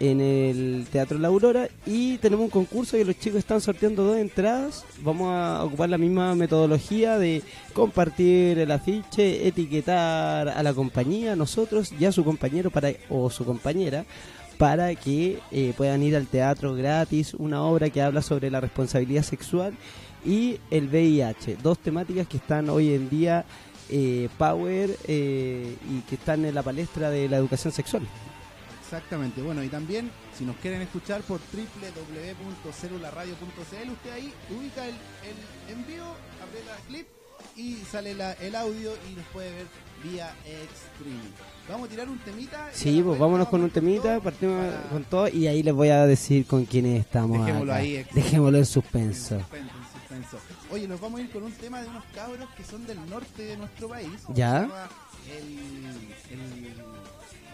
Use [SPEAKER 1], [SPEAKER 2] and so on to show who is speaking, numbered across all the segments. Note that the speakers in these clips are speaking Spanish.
[SPEAKER 1] en el Teatro La Aurora y tenemos un concurso que los chicos están sorteando dos entradas. Vamos a ocupar la misma metodología de compartir el afiche, etiquetar a la compañía, nosotros y a su compañero para o su compañera para que eh, puedan ir al teatro gratis, una obra que habla sobre la responsabilidad sexual y el VIH, dos temáticas que están hoy en día eh, power eh, y que están en la palestra de la educación sexual.
[SPEAKER 2] Exactamente, bueno, y también si nos quieren escuchar por www.celularadio.cl, usted ahí ubica el, el envío, aprieta clip y sale la- el audio y nos puede ver vía streaming. Vamos a tirar un temita.
[SPEAKER 1] Sí,
[SPEAKER 2] la
[SPEAKER 1] pues vámonos con un temita,
[SPEAKER 2] todo
[SPEAKER 1] partimos
[SPEAKER 2] para-
[SPEAKER 1] con todo y ahí les voy a decir con quiénes estamos.
[SPEAKER 2] Dejémoslo
[SPEAKER 1] acá.
[SPEAKER 2] ahí,
[SPEAKER 1] Dejémoslo en
[SPEAKER 2] En
[SPEAKER 1] suspenso.
[SPEAKER 2] suspenso, en suspenso. Oye, nos vamos a ir con un tema de unos cabros que son del norte de nuestro país.
[SPEAKER 1] Ya.
[SPEAKER 2] El-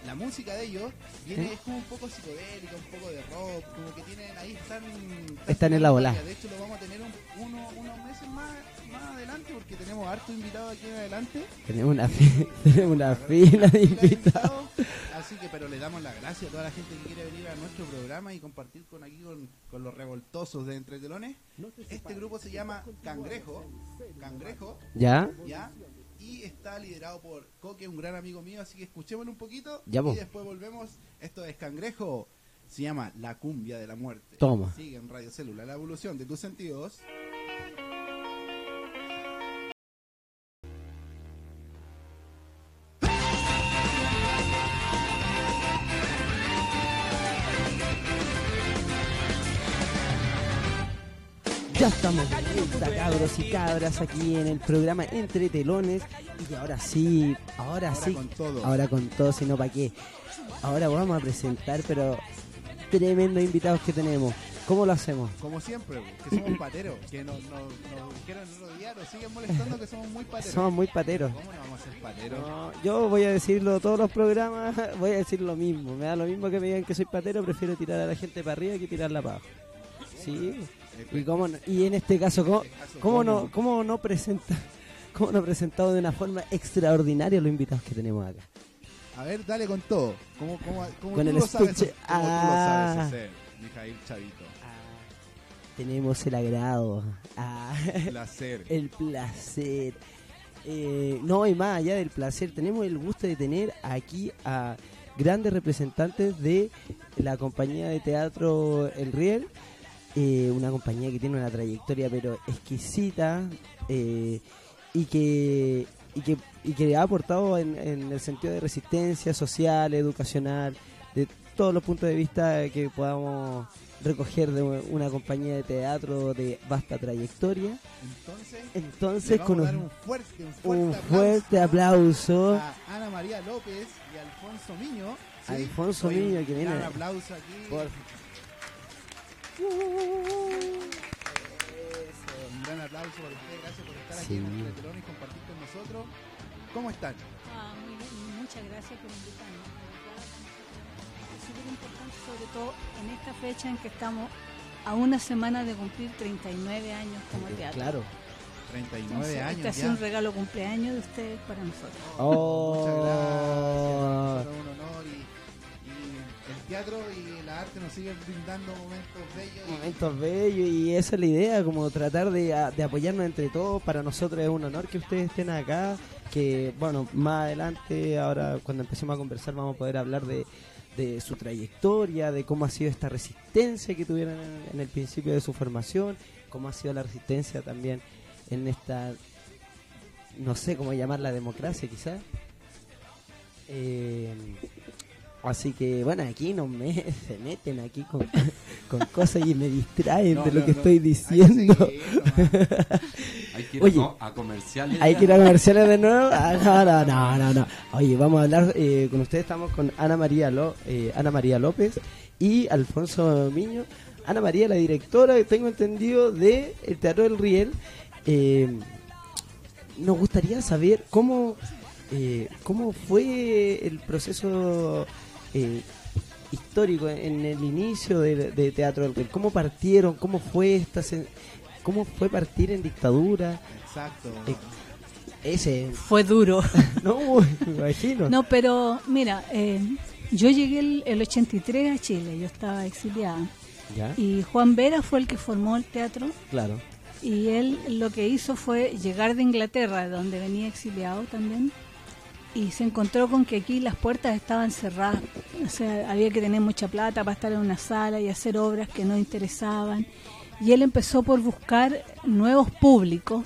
[SPEAKER 2] la música de ellos viene, es como un poco psicodélica, un poco de rock, como que tienen ahí están...
[SPEAKER 1] Están en la ola.
[SPEAKER 2] De hecho, lo vamos a tener un- uno- unos meses más, más adelante porque tenemos harto invitado aquí en adelante.
[SPEAKER 1] Tenemos una, fi- tenemos una fila de invitados.
[SPEAKER 2] Así que, pero le damos las gracias a toda la gente que quiere venir a nuestro programa y compartir con aquí con, con los revoltosos de Entre Telones. Este grupo se llama Cangrejo. Cangrejo,
[SPEAKER 1] ¿Ya?
[SPEAKER 2] ¿ya? Y está liderado por Coque, un gran amigo mío, así que escuchémoslo un poquito
[SPEAKER 1] Ya,
[SPEAKER 2] y después volvemos. Esto es Cangrejo. Se llama La Cumbia de la Muerte.
[SPEAKER 1] Toma.
[SPEAKER 2] Sigue en Radio Célula, la evolución de tus sentidos.
[SPEAKER 1] Ya estamos de vuelta, cabros y cabras, aquí en el programa Entre Telones. Y ahora sí, ahora,
[SPEAKER 2] Ahora
[SPEAKER 1] sí,
[SPEAKER 2] con todo.
[SPEAKER 1] ahora con todo, si no, ¿para qué? Ahora vamos a presentar, pero tremendos invitados que tenemos. ¿Cómo lo hacemos?
[SPEAKER 2] Como siempre, que somos pateros. Que nos, nos, nos dijeron el otro día, nos siguen molestando que somos muy pateros.
[SPEAKER 1] Somos muy pateros.
[SPEAKER 2] ¿Cómo no vamos a ser pateros?
[SPEAKER 1] No, yo voy a decirlo todos los programas, voy a decir lo mismo. Me da lo mismo que me digan que soy patero, prefiero tirar a la gente para arriba que tirarla para abajo. Sí. Y cómo no- y en este caso, ¿cómo, cómo no, cómo no presenta, cómo no presentado de una forma extraordinaria los invitados que tenemos acá?
[SPEAKER 2] A ver, dale con todo. ¿Cómo, cómo, cómo
[SPEAKER 1] Con
[SPEAKER 2] tú
[SPEAKER 1] el
[SPEAKER 2] lo sabes, cómo tú lo
[SPEAKER 1] Ah.
[SPEAKER 2] sabes hacer, Mijail Chavito?
[SPEAKER 1] Tenemos el agrado, ah,
[SPEAKER 2] Placer.
[SPEAKER 1] el placer. Eh, no, y más allá del placer, tenemos el gusto de tener aquí a grandes representantes de la compañía de teatro El Riel, eh, una compañía que tiene una trayectoria pero exquisita eh, y que y que, y que ha aportado en, en el sentido de resistencia social, educacional, de todos los puntos de vista que podamos recoger de una compañía de teatro de vasta trayectoria.
[SPEAKER 2] Entonces,
[SPEAKER 1] Entonces,
[SPEAKER 2] vamos
[SPEAKER 1] con
[SPEAKER 2] a dar
[SPEAKER 1] un,
[SPEAKER 2] un fuerte, un fuerte,
[SPEAKER 1] un fuerte aplauso.
[SPEAKER 2] a Ana María López y Alfonso Miño. ¿sí?
[SPEAKER 1] Alfonso Miño,
[SPEAKER 2] un
[SPEAKER 1] que viene-
[SPEAKER 2] gran aplauso aquí.
[SPEAKER 1] Por-
[SPEAKER 2] Un gran aplauso para ustedes. Gracias por estar aquí en el Telón y compartir con nosotros. ¿Cómo están?
[SPEAKER 3] Ah, muy bien, muchas gracias por invitarnos. Es súper importante, sobre todo en esta fecha en que estamos a una semana de cumplir 39 años como teatro.
[SPEAKER 1] Claro.
[SPEAKER 2] 39
[SPEAKER 3] Entonces,
[SPEAKER 2] años
[SPEAKER 3] Este ha sido un regalo cumpleaños de ustedes para nosotros.
[SPEAKER 2] Muchas
[SPEAKER 1] Oh.
[SPEAKER 2] gracias. Teatro y la arte nos siguen brindando momentos bellos.
[SPEAKER 1] Momentos bellos y esa es la idea, como tratar de, de apoyarnos entre todos. Para nosotros es un honor que ustedes estén acá, que bueno, más adelante, ahora cuando empecemos a conversar vamos a poder hablar de, de su trayectoria, de cómo ha sido esta resistencia que tuvieron en, en el principio de su formación, cómo ha sido la resistencia también en esta, no sé cómo llamarla, democracia quizás. Eh, así que bueno, aquí no me se meten aquí con, con cosas y me distraen
[SPEAKER 2] No,
[SPEAKER 1] de lo
[SPEAKER 2] no,
[SPEAKER 1] que
[SPEAKER 2] no.
[SPEAKER 1] estoy
[SPEAKER 2] Hay que
[SPEAKER 1] diciendo.
[SPEAKER 2] seguir.
[SPEAKER 4] Hay que ir
[SPEAKER 1] Oye.
[SPEAKER 4] a, co- a comerciales.
[SPEAKER 1] Hay que ir a comerciales de nuevo. Ah, no, no, no, no, no. Oye, vamos a hablar eh, con ustedes. Estamos con Ana María, Lo- eh, Ana María López y Alfonso Miño. Ana María, la directora, tengo entendido, de el Teatro del Riel. Eh, nos gustaría saber cómo, eh, cómo fue el proceso eh, histórico en el inicio de, de Teatro del Riel. ¿Cómo partieron? ¿Cómo fue esta ¿Cómo fue partir en dictadura?
[SPEAKER 2] Exacto.
[SPEAKER 1] Eh, Ese,
[SPEAKER 3] Fue duro.
[SPEAKER 1] no, me imagino.
[SPEAKER 3] No, pero mira, eh, Yo llegué el, el 83 a Chile, yo estaba exiliada. Y Juan Vera fue el que formó el teatro.
[SPEAKER 1] Claro.
[SPEAKER 3] Y él lo que hizo fue llegar de Inglaterra, donde venía exiliado también, y se encontró con que aquí las puertas estaban cerradas. O sea, había que tener mucha plata para estar en una sala y hacer obras que no interesaban. Y él empezó por buscar nuevos públicos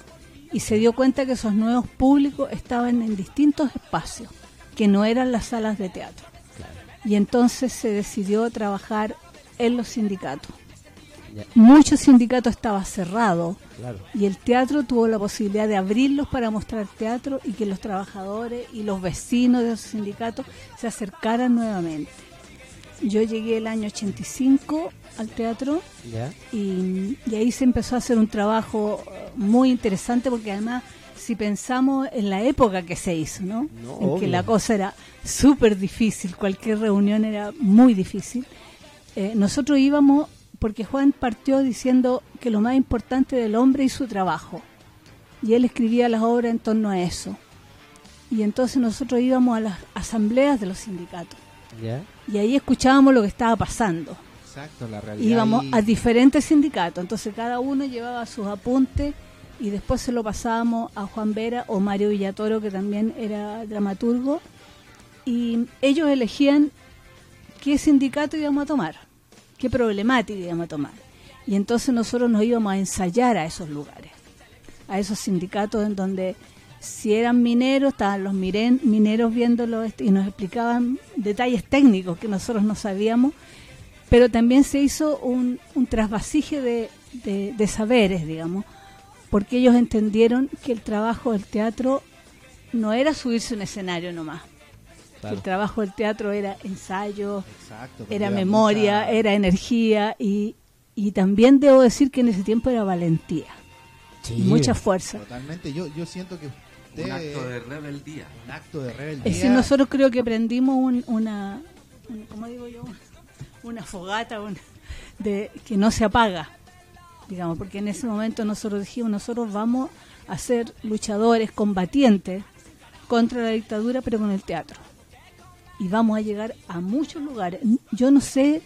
[SPEAKER 3] y se dio cuenta que esos nuevos públicos estaban en distintos espacios, que no eran las salas de teatro. Y entonces se decidió trabajar en los sindicatos. Muchos sindicatos estaban cerrados y el teatro tuvo la posibilidad de abrirlos para mostrar teatro y que los trabajadores y los vecinos de esos sindicatos se acercaran nuevamente. Yo llegué el año 85 al teatro y, ahí se empezó a hacer un trabajo muy interesante porque además si pensamos en la época que se hizo, ¿no? en que la cosa era súper difícil, cualquier reunión era muy difícil. Eh, nosotros íbamos porque Juan partió diciendo que lo más importante del hombre es su trabajo. Y él escribía las obras en torno a eso. Y entonces nosotros íbamos a las asambleas de los sindicatos. Y ahí escuchábamos lo que estaba pasando.
[SPEAKER 2] Exacto, la realidad.
[SPEAKER 3] Íbamos a diferentes sindicatos. Entonces cada uno llevaba sus apuntes y después se lo pasábamos a Juan Vera o Mario Villatoro, que también era dramaturgo. Y ellos elegían qué sindicato íbamos a tomar qué problemática íbamos a tomar. Y entonces nosotros nos íbamos a ensayar a esos lugares, a esos sindicatos en donde si eran mineros, estaban los mineros viéndolo y nos explicaban detalles técnicos que nosotros no sabíamos, pero también se hizo un, un de, de, saberes, digamos, porque ellos entendieron que el trabajo del teatro no era subirse a un escenario nomás, el trabajo del teatro era ensayo, era memoria, era energía y, y también debo decir que en ese tiempo era valentía. Mucha fuerza.
[SPEAKER 2] Totalmente, yo, yo siento que
[SPEAKER 4] un acto de rebeldía.
[SPEAKER 2] Un acto de rebeldía.
[SPEAKER 3] Es decir, nosotros creo que aprendimos una, ¿cómo digo yo? Una fogata de que no se apaga, digamos, porque en ese momento nosotros dijimos, nosotros vamos a ser luchadores, combatientes contra la dictadura, pero con el teatro y vamos a llegar a muchos lugares. Yo no sé,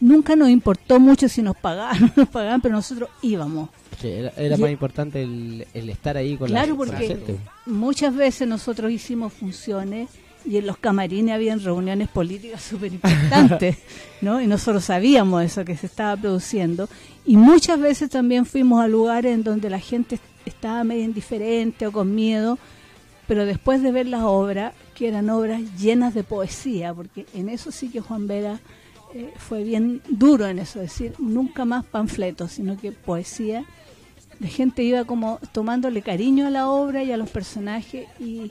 [SPEAKER 3] nunca nos importó mucho si nos pagaban o no nos pagaban, pero nosotros íbamos.
[SPEAKER 1] era, más importante el, estar ahí con,
[SPEAKER 3] claro,
[SPEAKER 1] la,
[SPEAKER 3] porque muchas veces nosotros hicimos funciones y en los camarines habían reuniones políticas súper importantes, ¿no? Y nosotros sabíamos eso que se estaba produciendo. Y muchas veces también fuimos a lugares en donde la gente estaba medio indiferente o con miedo, pero después de ver las obras, que eran obras llenas de poesía, porque en eso sí que Juan Vera eh, fue bien duro en eso, es decir, nunca más panfletos, sino que poesía. La gente iba como tomándole cariño a la obra y a los personajes y,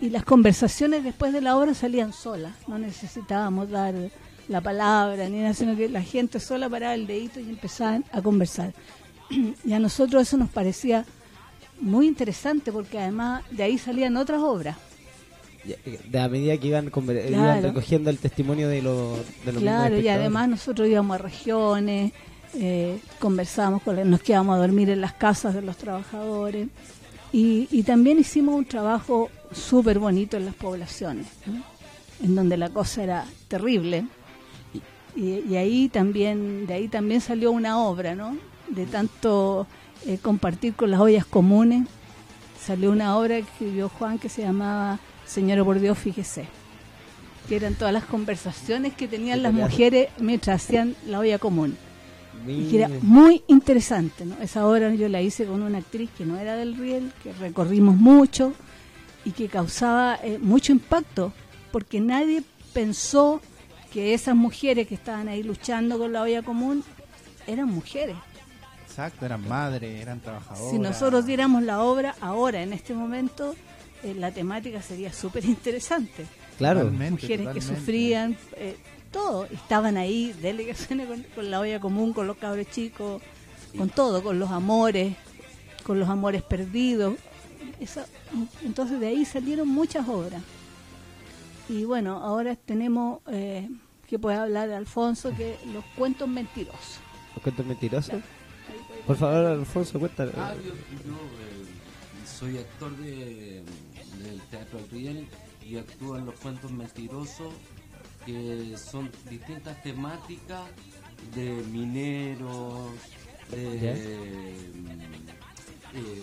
[SPEAKER 3] y las conversaciones después de la obra salían solas, no necesitábamos dar la palabra ni nada, sino que la gente sola paraba el dedito y empezaban a conversar. y a nosotros eso nos parecía muy interesante porque además de ahí salían otras obras
[SPEAKER 1] de a medida que iban, recogiendo el testimonio de, los de los
[SPEAKER 3] Claro, y además nosotros íbamos a regiones, eh, conversábamos, con, nos quedábamos a dormir en las casas de los trabajadores y, y también hicimos un trabajo súper bonito en las poblaciones, en donde la cosa era terrible. Y, y, ahí también, de ahí también salió una obra, ¿no? De tanto eh, compartir con las ollas comunes, salió una obra que escribió Juan que se llamaba Señora por Dios, fíjese. Que eran todas las conversaciones que tenían las mujeres mientras hacían la olla común. Y que era muy interesante, ¿no? Esa obra yo la hice con una actriz que no era del Riel, que recorrimos mucho y que causaba eh, mucho impacto, porque nadie pensó que esas mujeres que estaban ahí luchando con la olla común eran mujeres.
[SPEAKER 2] Exacto, eran madres, eran trabajadoras.
[SPEAKER 3] Si nosotros diéramos la obra ahora, en este momento, eh, la temática sería súper interesante.
[SPEAKER 1] Claro.
[SPEAKER 3] Mujeres que sufrían, eh, todo. Estaban ahí, delegaciones con, la olla común, con los cabros chicos, con todo, con los amores, con los amores perdidos. entonces de ahí salieron muchas obras. Y bueno, ahora tenemos, eh, que puede hablar Alfonso, que los cuentos mentirosos.
[SPEAKER 1] ¿Los cuentos mentirosos? Por favor, Alfonso, cuéntame.
[SPEAKER 4] Ah, yo, eh, soy actor de, Teatro Riel y actúo en los cuentos mentirosos que son distintas temáticas de mineros, de mm, eh,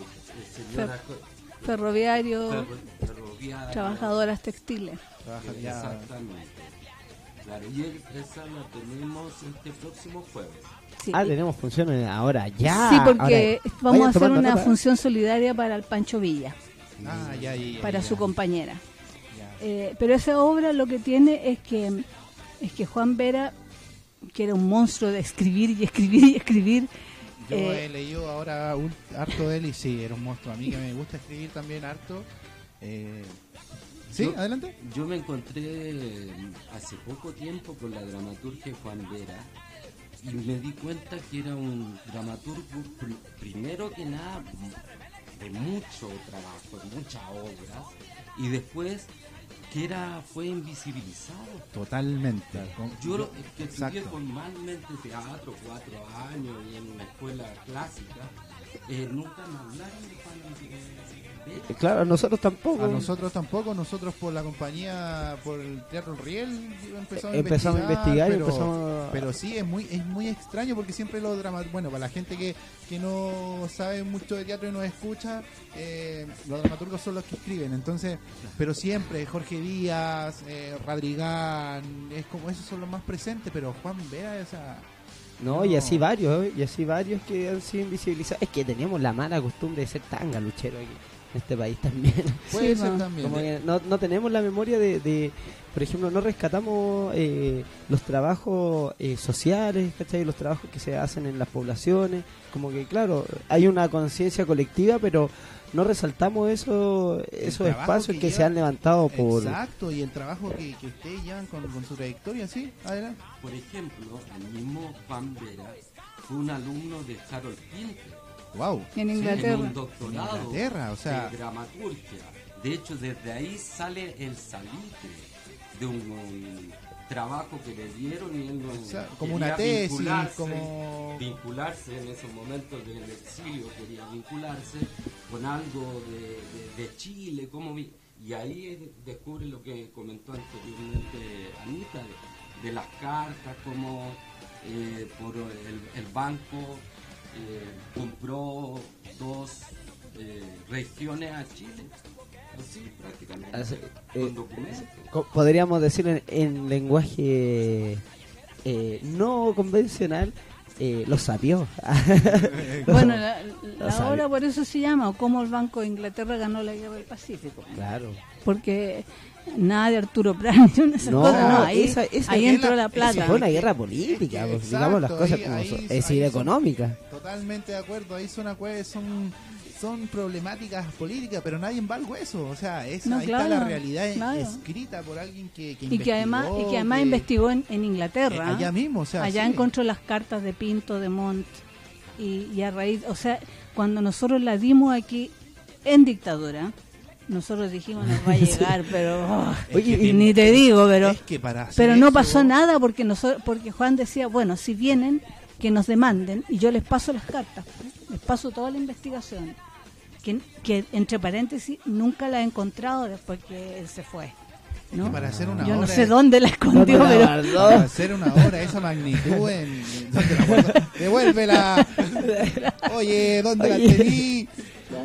[SPEAKER 4] señoras co-
[SPEAKER 3] Ferroviario, trabajadoras textiles.
[SPEAKER 4] Exactamente. Claro, y esa la tenemos este próximo jueves.
[SPEAKER 3] Sí.
[SPEAKER 1] Ah, tenemos funciones ahora, ya.
[SPEAKER 3] Sí, porque
[SPEAKER 1] Ahora,
[SPEAKER 3] vamos a hacer
[SPEAKER 1] tomando
[SPEAKER 3] una
[SPEAKER 1] nota.
[SPEAKER 3] función solidaria para el Pancho Villa,
[SPEAKER 2] Ah, ya, ya, ya,
[SPEAKER 3] para
[SPEAKER 2] ya,
[SPEAKER 3] su compañera. Eh, pero esa obra lo que tiene es que es que Juan Vera, que era un monstruo de escribir y escribir y escribir,
[SPEAKER 2] Yo
[SPEAKER 3] eh,
[SPEAKER 2] he leído ahora un- harto de él y sí, era un monstruo. A mí que me gusta escribir también harto. Eh, ¿Sí?
[SPEAKER 4] Yo-
[SPEAKER 2] ¿Adelante?
[SPEAKER 4] Yo me encontré hace poco tiempo con la dramaturgia Juan Vera y me di cuenta que era un dramaturgo pr- primero que nada de mucho trabajo, de mucha obra y después que era fue invisibilizado.
[SPEAKER 2] Totalmente.
[SPEAKER 4] Yo lo- que estudié formalmente teatro cuatro años y en una escuela clásica, eh, nunca me hablaron de Juan Vera.
[SPEAKER 1] Eh, Claro, a nosotros tampoco.
[SPEAKER 2] A nosotros tampoco, nosotros por la compañía, por el Teatro Riel, empezamos a
[SPEAKER 1] Empezamos a
[SPEAKER 2] investigar, pero,
[SPEAKER 1] empezamos a-
[SPEAKER 2] pero sí, es muy es muy extraño porque siempre los dramas, bueno, para la gente que, que no sabe mucho de teatro y nos escucha, eh, los dramaturgos son los que escriben, entonces, pero siempre Jorge Díaz, eh, Radrigán, es como esos son los más presentes, pero Juan Vera, esa...
[SPEAKER 1] No, y así varios, ¿eh? y así varios que han sido invisibilizados. Es que teníamos la mala costumbre de ser tan galuchero aquí en este país también.
[SPEAKER 2] Puede
[SPEAKER 3] Sí,
[SPEAKER 2] ser
[SPEAKER 3] no.
[SPEAKER 2] también.
[SPEAKER 1] Como que no, no tenemos la memoria de, de, por ejemplo, no rescatamos eh, los trabajos eh, sociales, ¿cachai? Los trabajos que se hacen en las poblaciones. Como que, claro, hay una conciencia colectiva, pero no resaltamos eso, esos espacios
[SPEAKER 2] que
[SPEAKER 1] que,
[SPEAKER 2] lleva-
[SPEAKER 1] se han levantado por...
[SPEAKER 2] Exacto, y el trabajo que, que ustedes llevan con, con su trayectoria, ¿sí? Adelante.
[SPEAKER 4] Por ejemplo, el mismo Juan Vera fue un alumno de Harold Pinter.
[SPEAKER 2] Wow.
[SPEAKER 3] en
[SPEAKER 4] en
[SPEAKER 3] Inglaterra.
[SPEAKER 4] un doctorado
[SPEAKER 2] Inglaterra, o sea-
[SPEAKER 4] de dramaturgia. De hecho, desde ahí sale el salitre de un, trabajo que le dieron y él no
[SPEAKER 2] Exacto, como
[SPEAKER 4] quería
[SPEAKER 2] una tesis,
[SPEAKER 4] vincularse,
[SPEAKER 2] como-
[SPEAKER 4] vincularse en esos momentos del exilio, quería vincularse con algo de, de- de Chile, como y ahí descubre lo que comentó anteriormente Anita, de, de las cartas, como eh, por el, el banco eh, compró dos eh, regiones a Chile, así prácticamente,
[SPEAKER 1] Así,
[SPEAKER 4] con
[SPEAKER 1] eh, podríamos decir en, en lenguaje eh, no convencional, eh, lo sabió.
[SPEAKER 3] Bueno, la, la obra por eso se llama, o cómo el Banco de Inglaterra ganó la guerra del Pacífico.
[SPEAKER 1] claro.
[SPEAKER 3] Porque nada de Arturo Prat,
[SPEAKER 1] No,
[SPEAKER 3] cosas, no, ahí,
[SPEAKER 1] esa- esa
[SPEAKER 3] ahí entró
[SPEAKER 2] la- esa
[SPEAKER 3] plata.
[SPEAKER 1] fue una guerra política, pues,
[SPEAKER 2] Exacto,
[SPEAKER 1] digamos las cosas
[SPEAKER 2] ahí-
[SPEAKER 1] como
[SPEAKER 2] ahí-
[SPEAKER 1] son.
[SPEAKER 2] ahí
[SPEAKER 1] Es decir,
[SPEAKER 2] son-
[SPEAKER 1] económica.
[SPEAKER 2] Totalmente de acuerdo, ahí son, son, son problemáticas políticas, pero nadie va al hueso. O sea, es,
[SPEAKER 3] No,
[SPEAKER 2] ahí está la realidad
[SPEAKER 3] claro.
[SPEAKER 2] escrita por alguien que, que
[SPEAKER 3] y que además y que además
[SPEAKER 2] que-
[SPEAKER 3] investigó en, en Inglaterra.
[SPEAKER 2] eh, allá mismo, o sea,
[SPEAKER 3] allá
[SPEAKER 2] sí.
[SPEAKER 3] encontró las cartas de Pinto, de Montt, y, y a raíz, o sea, cuando nosotros la dimos aquí en dictadura, nosotros dijimos nos va a llegar, pero oh,
[SPEAKER 1] Oye,
[SPEAKER 2] que
[SPEAKER 1] y
[SPEAKER 3] ni te digo, pero
[SPEAKER 2] es que para
[SPEAKER 3] pero no
[SPEAKER 2] eso-
[SPEAKER 3] pasó nada porque nosotros, porque Juan decía, bueno, si vienen que nos demanden y yo les paso las cartas, les paso toda la investigación, que, que entre paréntesis nunca la he encontrado después que él se fue,
[SPEAKER 2] es
[SPEAKER 3] ¿no?
[SPEAKER 2] que para hacer una
[SPEAKER 3] Yo no sé
[SPEAKER 2] de-
[SPEAKER 3] dónde la escondió,
[SPEAKER 1] No
[SPEAKER 3] pero
[SPEAKER 2] para hacer una obra de esa magnitud en ¿dónde la guardo? devuélvela oye ¿dónde
[SPEAKER 1] Oye.
[SPEAKER 2] la tení?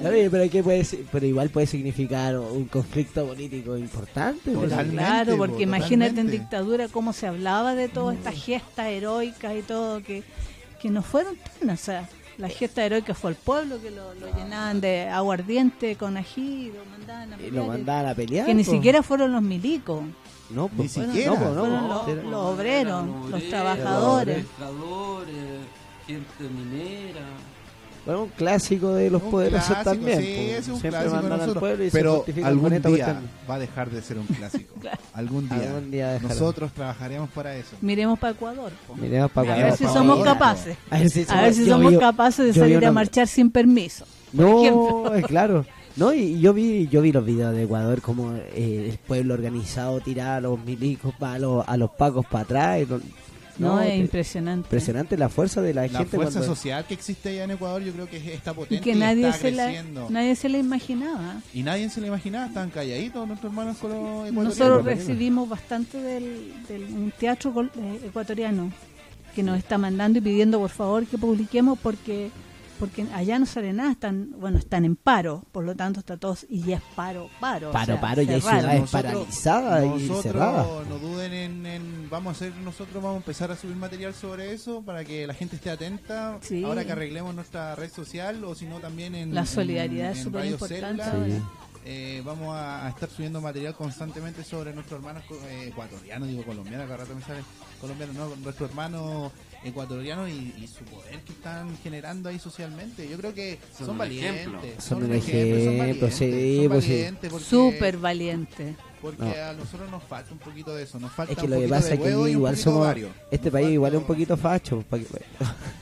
[SPEAKER 1] Pero, ¿qué puede ser? pero igual puede significar un conflicto político importante.
[SPEAKER 2] Totalmente.
[SPEAKER 3] Claro, porque
[SPEAKER 2] po,
[SPEAKER 3] imagínate en dictadura cómo se hablaba de todas estas gestas heroicas y todo, que, que no fueron tan, o sea, la gesta heroica fue el pueblo que lo, lo llenaban de aguardiente con ají y lo mandaban a
[SPEAKER 1] Y
[SPEAKER 3] pelear,
[SPEAKER 1] lo mandaban a pelear.
[SPEAKER 3] que ni siquiera fueron los milicos,
[SPEAKER 1] No,
[SPEAKER 2] Ni
[SPEAKER 1] pues,
[SPEAKER 2] siquiera.
[SPEAKER 1] No, pues, no,
[SPEAKER 3] fueron los,
[SPEAKER 1] era-
[SPEAKER 3] los obreros, los
[SPEAKER 4] obreros,
[SPEAKER 3] trabajadores.
[SPEAKER 4] pescadores, gente minera.
[SPEAKER 1] Bueno, un clásico de los
[SPEAKER 2] Un
[SPEAKER 1] poderosos
[SPEAKER 2] clásico,
[SPEAKER 1] también.
[SPEAKER 2] sí,
[SPEAKER 1] po.
[SPEAKER 2] es un
[SPEAKER 1] Siempre
[SPEAKER 2] clásico
[SPEAKER 1] mandan al pueblo y se
[SPEAKER 2] pero
[SPEAKER 1] con
[SPEAKER 2] algún día
[SPEAKER 1] cuestión.
[SPEAKER 2] va a dejar de ser un clásico algún día,
[SPEAKER 1] Algún día dejará.
[SPEAKER 2] nosotros trabajaremos para eso
[SPEAKER 3] Miremos para Ecuador. po.
[SPEAKER 1] Miremos para
[SPEAKER 3] A
[SPEAKER 1] acá.
[SPEAKER 3] ver si somos capaces.
[SPEAKER 1] A ver si
[SPEAKER 3] A ver si
[SPEAKER 1] yo
[SPEAKER 3] somos capaces de salir a marchar sin permiso.
[SPEAKER 1] No, es claro. No, y yo vi yo vi los videos de Ecuador como eh, el pueblo organizado tiraba a los milicos, a los, a los pacos para atrás. y
[SPEAKER 3] No,
[SPEAKER 1] No,
[SPEAKER 3] es
[SPEAKER 1] te-
[SPEAKER 3] impresionante.
[SPEAKER 1] Impresionante la fuerza de la,
[SPEAKER 2] La
[SPEAKER 1] gente
[SPEAKER 2] fuerza
[SPEAKER 1] cuando-
[SPEAKER 2] social que existe allá en Ecuador yo creo que está
[SPEAKER 3] Y
[SPEAKER 2] potente
[SPEAKER 3] que nadie
[SPEAKER 2] está
[SPEAKER 3] se, la, nadie se la imaginaba.
[SPEAKER 2] Y nadie se lo imaginaba, estaban calladitos nuestros hermanos con los ecuatorianos.
[SPEAKER 3] Nosotros recibimos bastante del, del un teatro col- eh, ecuatoriano que nos está mandando y pidiendo por favor que publiquemos porque porque allá no sale nada, están bueno están en paro, por lo tanto está todos y ya es paro, paro. o
[SPEAKER 1] Paro,
[SPEAKER 3] sea,
[SPEAKER 1] paro, ya hay ciudades paralizadas y cerradas.
[SPEAKER 2] no duden en, en- vamos a hacer nosotros vamos a empezar a subir material sobre eso para que la gente esté atenta
[SPEAKER 3] Sí.
[SPEAKER 2] ahora que arreglemos nuestra red social o si no también en
[SPEAKER 3] La
[SPEAKER 2] en-
[SPEAKER 3] solidaridad
[SPEAKER 2] en
[SPEAKER 3] es súper
[SPEAKER 2] Radio
[SPEAKER 3] importante.
[SPEAKER 2] Eh, vamos a, a estar subiendo material constantemente sobre nuestros hermanos eh, ecuatorianos, digo colombianos, cada rato me sale colombianos, no, nuestros hermanos ecuatorianos y, y su poder que están generando ahí socialmente. Yo creo que son,
[SPEAKER 4] Son
[SPEAKER 2] valientes.
[SPEAKER 1] Son un
[SPEAKER 2] ejemplo, son valientes,
[SPEAKER 1] sí,
[SPEAKER 2] son
[SPEAKER 1] pues sí.
[SPEAKER 2] valientes porque-
[SPEAKER 3] Súper valiente.
[SPEAKER 2] porque
[SPEAKER 1] No.
[SPEAKER 2] a nosotros nos falta un poquito de eso, nos falta
[SPEAKER 1] Es que
[SPEAKER 2] un
[SPEAKER 1] lo que
[SPEAKER 2] poquito
[SPEAKER 1] pasa es que igual somos. Este
[SPEAKER 2] Nos
[SPEAKER 1] país
[SPEAKER 2] falta-
[SPEAKER 1] igual es un poquito facho. pa' que-
[SPEAKER 3] Sí.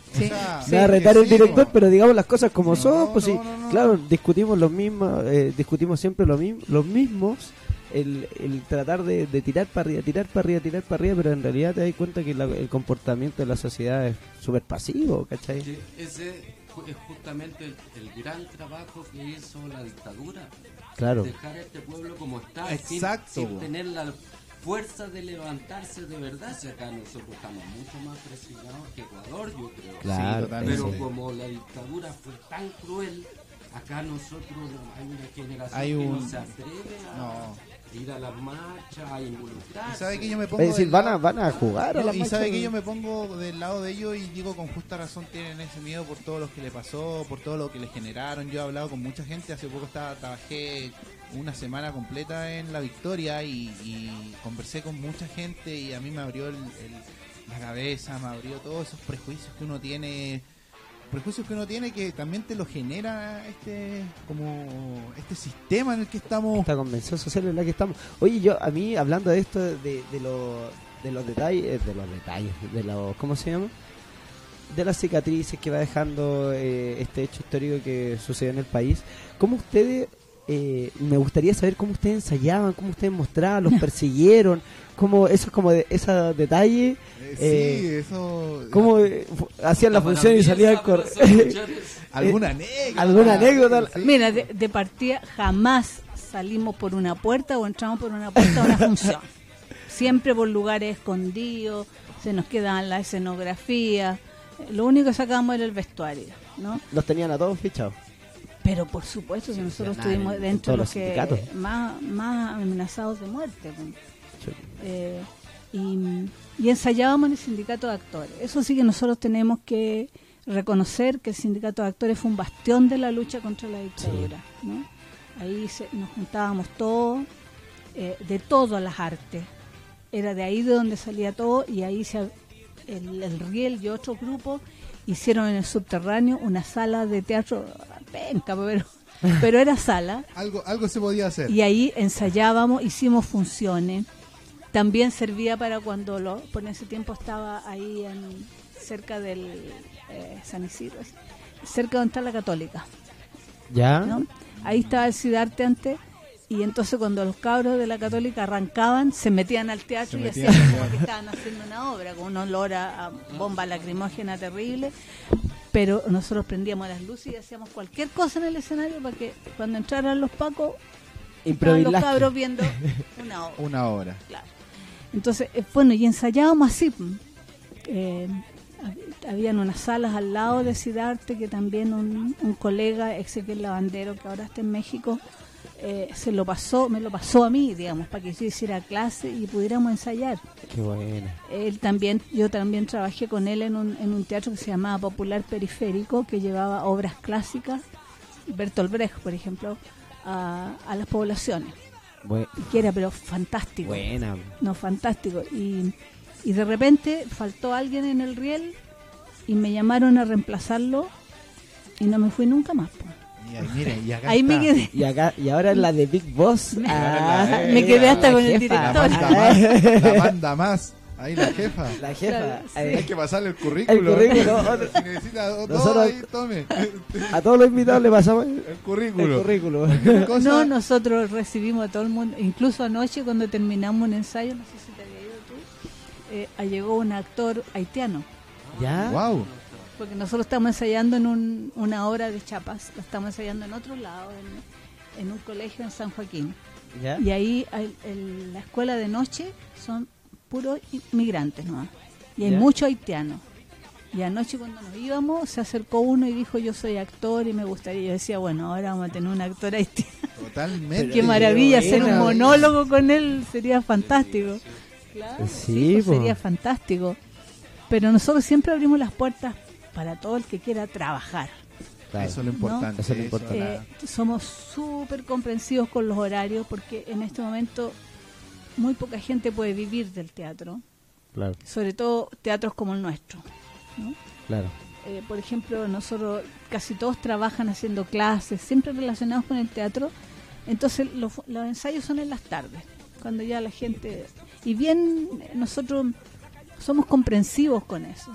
[SPEAKER 2] O sea,
[SPEAKER 3] Sí.
[SPEAKER 1] Me va a retar el
[SPEAKER 2] sí,
[SPEAKER 1] director, pero digamos las cosas como
[SPEAKER 2] No,
[SPEAKER 1] son. Pues
[SPEAKER 2] no,
[SPEAKER 1] sí,
[SPEAKER 2] no, no.
[SPEAKER 1] claro, discutimos los mismos, eh, discutimos siempre lo mismo, los mismos. El, el tratar de, de tirar para arriba, tirar para arriba, tirar para arriba, pero en realidad te das cuenta que la- el comportamiento de la sociedad es súper pasivo, ¿cachai?
[SPEAKER 4] Que ese es justamente el, el gran trabajo que hizo la dictadura.
[SPEAKER 1] Claro.
[SPEAKER 4] Dejar a este pueblo como está, sin-
[SPEAKER 2] Exacto,
[SPEAKER 4] sin, tener la fuerza de levantarse de verdad. Si acá nosotros estamos mucho más presionados que Ecuador, yo creo.
[SPEAKER 1] Claro.
[SPEAKER 4] Pero
[SPEAKER 1] sí.
[SPEAKER 4] como la dictadura fue tan cruel, acá nosotros no- hay una generación
[SPEAKER 2] Hay
[SPEAKER 4] que no se atreve a
[SPEAKER 2] No.
[SPEAKER 4] Ir a las marchas, a involucrarse.
[SPEAKER 2] Y sabe que yo me pongo
[SPEAKER 1] Es decir,
[SPEAKER 2] del
[SPEAKER 1] van a, van a jugar a
[SPEAKER 2] No,
[SPEAKER 1] la
[SPEAKER 2] y sabe que yo me pongo del lado de ellos y digo con justa razón tienen ese miedo por todo lo que le pasó, por todo lo que le generaron. Yo he hablado con mucha gente, hace poco estaba trabajé una semana completa en La Victoria y, y conversé con mucha gente y a mí me abrió el- el- la cabeza, me abrió todos esos prejuicios que uno tiene prejuicios que uno tiene que también te lo genera este como este sistema en el que estamos
[SPEAKER 1] esta convención social en la que estamos. Oye, yo a mí hablando de esto de, de, de los detalles, de los detalles, de los ¿cómo se llama? De las cicatrices que va dejando eh, este hecho histórico que sucedió en el país. ¿Cómo ustedes eh, me gustaría saber cómo ustedes ensayaban, cómo ustedes mostraban, los persiguieron, cómo eso es como de esos detalles,
[SPEAKER 2] Eh,
[SPEAKER 1] eh,
[SPEAKER 2] sí, eso
[SPEAKER 1] cómo eh, hacían la función y salían
[SPEAKER 4] eso.
[SPEAKER 2] alguna anécdota
[SPEAKER 1] ¿Alguna anécdota?
[SPEAKER 2] Sí.
[SPEAKER 3] Mira, de, de partida jamás salimos por una puerta o entramos por una puerta a una función. Siempre por lugares escondidos, se nos quedaban la escenografía. Lo único que sacábamos era el vestuario, ¿no?
[SPEAKER 1] Los tenían a todos fichados.
[SPEAKER 3] Pero por supuesto, si nosotros estuvimos
[SPEAKER 1] en- en
[SPEAKER 3] dentro de los que
[SPEAKER 1] sindicatos.
[SPEAKER 3] más, más amenazados de muerte. pues. Eh, y, y ensayábamos en el sindicato de actores. Eso sí que nosotros tenemos que reconocer que el sindicato de actores fue un bastión de la lucha contra la dictadura. ¿no? Ahí se- nos juntábamos todos, eh, de todas las artes. Era de ahí de donde salía todo y ahí se, el, el Riel y otro grupo hicieron en el subterráneo una sala de teatro, penca, pero, pero era sala.
[SPEAKER 2] algo algo se podía hacer
[SPEAKER 3] Y ahí ensayábamos, hicimos funciones. También servía para cuando lo, por ese tiempo estaba ahí en, cerca del eh, San Isidro, cerca donde está la Católica.
[SPEAKER 1] ¿Ya?
[SPEAKER 3] ¿no? Ahí estaba el Cidarte antes. Y entonces cuando los cabros de la Católica arrancaban, se metían al teatro
[SPEAKER 2] Se
[SPEAKER 3] y hacían como que estaban haciendo una obra, con un olor a, a bomba lacrimógena terrible. Pero nosotros prendíamos las luces y hacíamos cualquier cosa en el escenario para que cuando entraran los pacos, estaban los cabros viendo una obra.
[SPEAKER 2] una hora
[SPEAKER 3] Claro. Entonces, eh, bueno, y ensayábamos así. Eh, hab- habían unas salas al lado de Cidarte que también un, un colega, Ezequiel Lavandero, que ahora está en México, eh, se lo pasó, me lo pasó a mí, digamos, para que yo hiciera clase y pudiéramos ensayar.
[SPEAKER 1] Qué buena.
[SPEAKER 3] Él también, yo también trabajé con él en un, en un teatro que se llamaba Popular Periférico, que llevaba obras clásicas, Bertolt Brecht, por ejemplo, a, a las poblaciones,
[SPEAKER 1] Bu-
[SPEAKER 3] y que era pero fantástico.
[SPEAKER 1] buena.
[SPEAKER 3] No, fantástico. Y, y de repente faltó alguien en el riel y me llamaron a reemplazarlo y no me fui nunca más. po.
[SPEAKER 2] Y ahí, mire, y acá
[SPEAKER 3] Ahí me quedé.
[SPEAKER 1] Y acá y ahora la de Big Boss. Ah,
[SPEAKER 2] Me
[SPEAKER 3] quedé hasta con el
[SPEAKER 1] jefa.
[SPEAKER 2] la
[SPEAKER 3] director.
[SPEAKER 2] manda más la manda más ahí la jefa
[SPEAKER 1] La jefa.
[SPEAKER 3] Claro, sí.
[SPEAKER 1] Eh,
[SPEAKER 2] hay que pasarle el currículo
[SPEAKER 1] El currículo.
[SPEAKER 2] si necesita todo
[SPEAKER 1] Nosotros-
[SPEAKER 2] ahí tome
[SPEAKER 1] a todos los invitados le pasamos el
[SPEAKER 2] el currículo,
[SPEAKER 1] currículo.
[SPEAKER 2] Cualquier cosa,
[SPEAKER 3] No, nosotros recibimos a todo el mundo, incluso anoche cuando terminamos un ensayo, no sé si te había ido tú, eh, llegó un actor haitiano.
[SPEAKER 1] ¿Ya?
[SPEAKER 2] Wow.
[SPEAKER 3] Porque nosotros estamos ensayando en un- una obra de Chapas, lo estamos ensayando en otro lado, en, en un colegio en San Joaquín.
[SPEAKER 1] ¿Ya?
[SPEAKER 3] Y ahí el- la escuela de noche son puros inmigrantes nomás. Y hay
[SPEAKER 1] Ya.
[SPEAKER 3] muchos haitianos. Y anoche cuando nos íbamos se acercó uno y dijo yo soy actor y me gustaría. Yo decía, bueno, ahora vamos a tener un actor haitiano.
[SPEAKER 2] Totalmente.
[SPEAKER 3] Qué maravilla, hacer un monólogo con él sería fantástico. Claro,
[SPEAKER 1] Sí,
[SPEAKER 3] pues sería fantástico. Pero nosotros siempre abrimos las puertas para todo el que quiera trabajar.
[SPEAKER 1] Claro.
[SPEAKER 2] Eso es lo importante.
[SPEAKER 1] Eso es lo importante.
[SPEAKER 2] la-
[SPEAKER 3] Eh, somos súper comprensivos con los horarios porque en este momento muy poca gente puede vivir del teatro,
[SPEAKER 1] Claro,
[SPEAKER 3] sobre todo teatros como el nuestro. ¿no?
[SPEAKER 1] claro.
[SPEAKER 3] Eh, por ejemplo, nosotros casi todos trabajan haciendo clases, siempre relacionados con el teatro. Entonces los, los ensayos son en las tardes, cuando ya la gente... Y bien, eh, nosotros somos comprensivos con eso.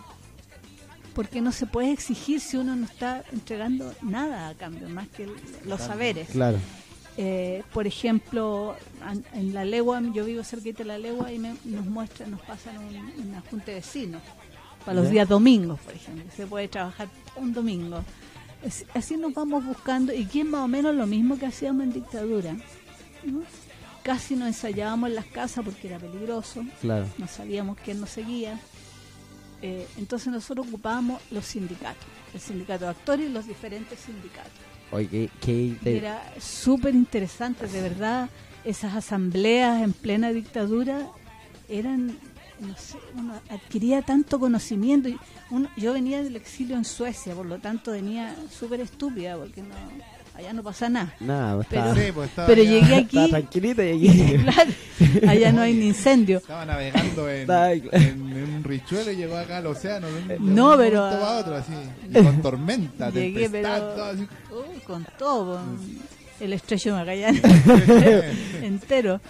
[SPEAKER 3] Porque no se puede exigir si uno no está entregando nada a cambio, más que el- los saberes.
[SPEAKER 1] Claro.
[SPEAKER 3] Eh, por ejemplo, an- en la legua, yo vivo cerquita de la legua y me- nos muestran, nos pasan un- una junta de vecinos para los días domingos, por ejemplo. Se puede trabajar un domingo. Es- así nos vamos buscando y que es más o menos lo mismo que hacíamos en dictadura. ¿no? Casi no ensayábamos en las casas porque era peligroso,
[SPEAKER 1] Claro.
[SPEAKER 3] no sabíamos quién nos seguía. Eh, entonces nosotros ocupábamos los sindicatos, el sindicato de actores y los diferentes sindicatos.
[SPEAKER 1] Oye, qué, qué
[SPEAKER 3] Y
[SPEAKER 1] inte-
[SPEAKER 3] era súper interesante, de verdad, esas asambleas en plena dictadura eran, no sé, uno adquiría tanto conocimiento. Y uno- yo venía del exilio en Suecia, por lo tanto venía súper estúpida, porque no, allá no pasa nada.
[SPEAKER 1] Nada, pues,
[SPEAKER 3] Pero-
[SPEAKER 1] estaba,
[SPEAKER 2] Sí, pues
[SPEAKER 3] Pero
[SPEAKER 2] ya-
[SPEAKER 3] llegué
[SPEAKER 1] estaba
[SPEAKER 3] aquí,
[SPEAKER 1] tranquilita y aquí.
[SPEAKER 3] claro, allá no hay ni incendio.
[SPEAKER 2] Estaba navegando en,
[SPEAKER 1] Ay, claro.
[SPEAKER 2] en- en un richuelo y llegó acá al océano. de un- de
[SPEAKER 3] No,
[SPEAKER 2] un
[SPEAKER 3] pero-
[SPEAKER 2] a otro, así. Y con tormenta,
[SPEAKER 3] Llegué,
[SPEAKER 2] tempestad,
[SPEAKER 3] pero
[SPEAKER 2] todo así.
[SPEAKER 3] uh, con todo, con el estrecho de Magallanes entero.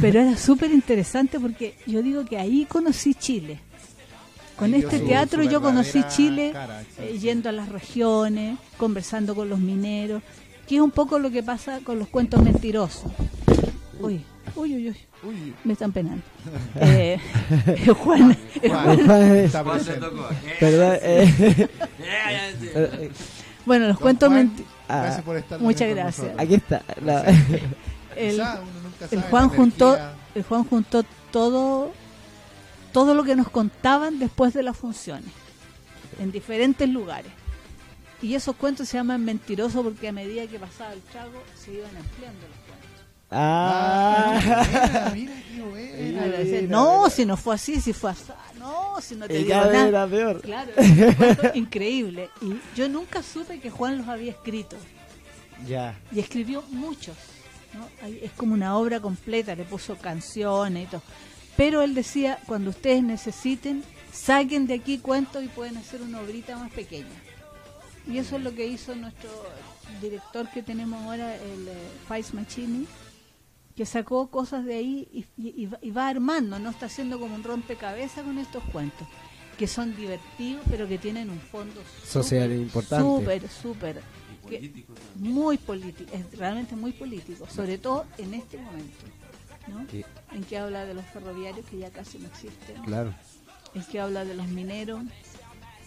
[SPEAKER 3] Pero era súper interesante porque yo digo que ahí conocí Chile. Con este
[SPEAKER 2] su-
[SPEAKER 3] teatro
[SPEAKER 2] su
[SPEAKER 3] yo conocí Chile eh, yendo a las regiones, conversando con los mineros, que es un poco lo que pasa con los cuentos mentirosos. Uy, uy, uy, uy,
[SPEAKER 2] Uy,
[SPEAKER 3] me están penando. Eh, Juan,
[SPEAKER 2] Juan,
[SPEAKER 4] Juan. Eh,
[SPEAKER 1] Perdón, eh,
[SPEAKER 4] eh, ya, ya,
[SPEAKER 1] eh,
[SPEAKER 3] bueno, los
[SPEAKER 2] Don
[SPEAKER 3] cuentos
[SPEAKER 2] Juan,
[SPEAKER 3] mentirosos.
[SPEAKER 1] ah,
[SPEAKER 2] Gracias por estar
[SPEAKER 3] muchas gracias.
[SPEAKER 1] aquí está. la-
[SPEAKER 3] El, Juan juntó el Juan juntó todo todo lo que nos contaban después de las funciones en diferentes lugares y esos cuentos se llaman mentirosos porque a medida que pasaba el trago se iban ampliando los cuentos
[SPEAKER 1] ah,
[SPEAKER 2] Mira, mira.
[SPEAKER 3] Ahora
[SPEAKER 1] Mira,
[SPEAKER 3] decían, no si no fue así si fue así no si no te
[SPEAKER 1] y
[SPEAKER 3] digo nada
[SPEAKER 1] era peor.
[SPEAKER 3] claro es un cuento increíble y yo nunca supe que Juan los había escrito
[SPEAKER 1] Ya.
[SPEAKER 3] y escribió muchos. Es como una obra completa, le puso canciones y todo. Pero él decía, cuando ustedes necesiten, saquen de aquí cuentos y pueden hacer una obrita más pequeña. Y eso es lo que hizo nuestro director que tenemos ahora, el eh, Faiz Machini, que sacó cosas de ahí y, y- y va- armando, no está haciendo como un rompecabezas con estos cuentos, que son divertidos, pero que tienen un fondo
[SPEAKER 1] Social
[SPEAKER 3] súper,
[SPEAKER 1] importante.
[SPEAKER 3] Súper, súper.
[SPEAKER 4] político
[SPEAKER 3] muy político, es realmente muy político, sobre todo en este momento, ¿no?
[SPEAKER 1] Sí,
[SPEAKER 3] En que habla de los ferroviarios que ya casi no existen,
[SPEAKER 1] claro.
[SPEAKER 3] en que habla de los mineros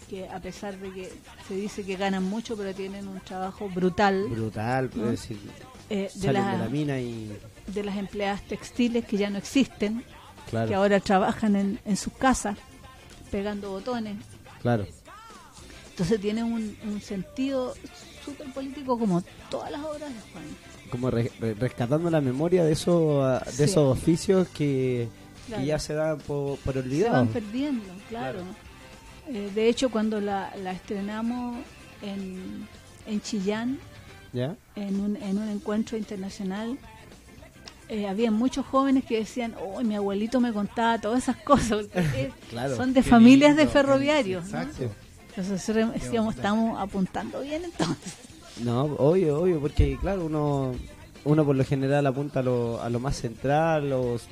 [SPEAKER 3] que a pesar de que se dice que ganan mucho, pero tienen un trabajo brutal,
[SPEAKER 1] Brutal, puedo
[SPEAKER 3] ¿No?
[SPEAKER 1] decir.
[SPEAKER 3] eh, de, la-
[SPEAKER 1] de la mina y.
[SPEAKER 3] de las empleadas textiles que ya no existen,
[SPEAKER 1] Claro,
[SPEAKER 3] que ahora trabajan en, en sus casas pegando botones.
[SPEAKER 1] claro.
[SPEAKER 3] Entonces tiene un, un sentido súper político como todas las obras de Juan.
[SPEAKER 1] Como re- re- rescatando la memoria de esos, ah, de
[SPEAKER 3] Sí.
[SPEAKER 1] esos oficios que, ya se dan por, por
[SPEAKER 3] se van
[SPEAKER 1] olvidados.
[SPEAKER 3] perdiendo, claro. Eh, de hecho, cuando la, la estrenamos en, en Chillán,
[SPEAKER 1] ¿Ya?
[SPEAKER 3] en un, en un encuentro internacional, eh, había muchos jóvenes que decían, oh, mi abuelito me contaba todas esas cosas,
[SPEAKER 1] Claro.
[SPEAKER 3] son de familias de ferroviarios.
[SPEAKER 2] Exacto.
[SPEAKER 3] Nosotros decíamos, estamos apuntando bien entonces.
[SPEAKER 1] No, obvio, obvio, porque claro, uno uno por lo general apunta a lo, a lo más central, los,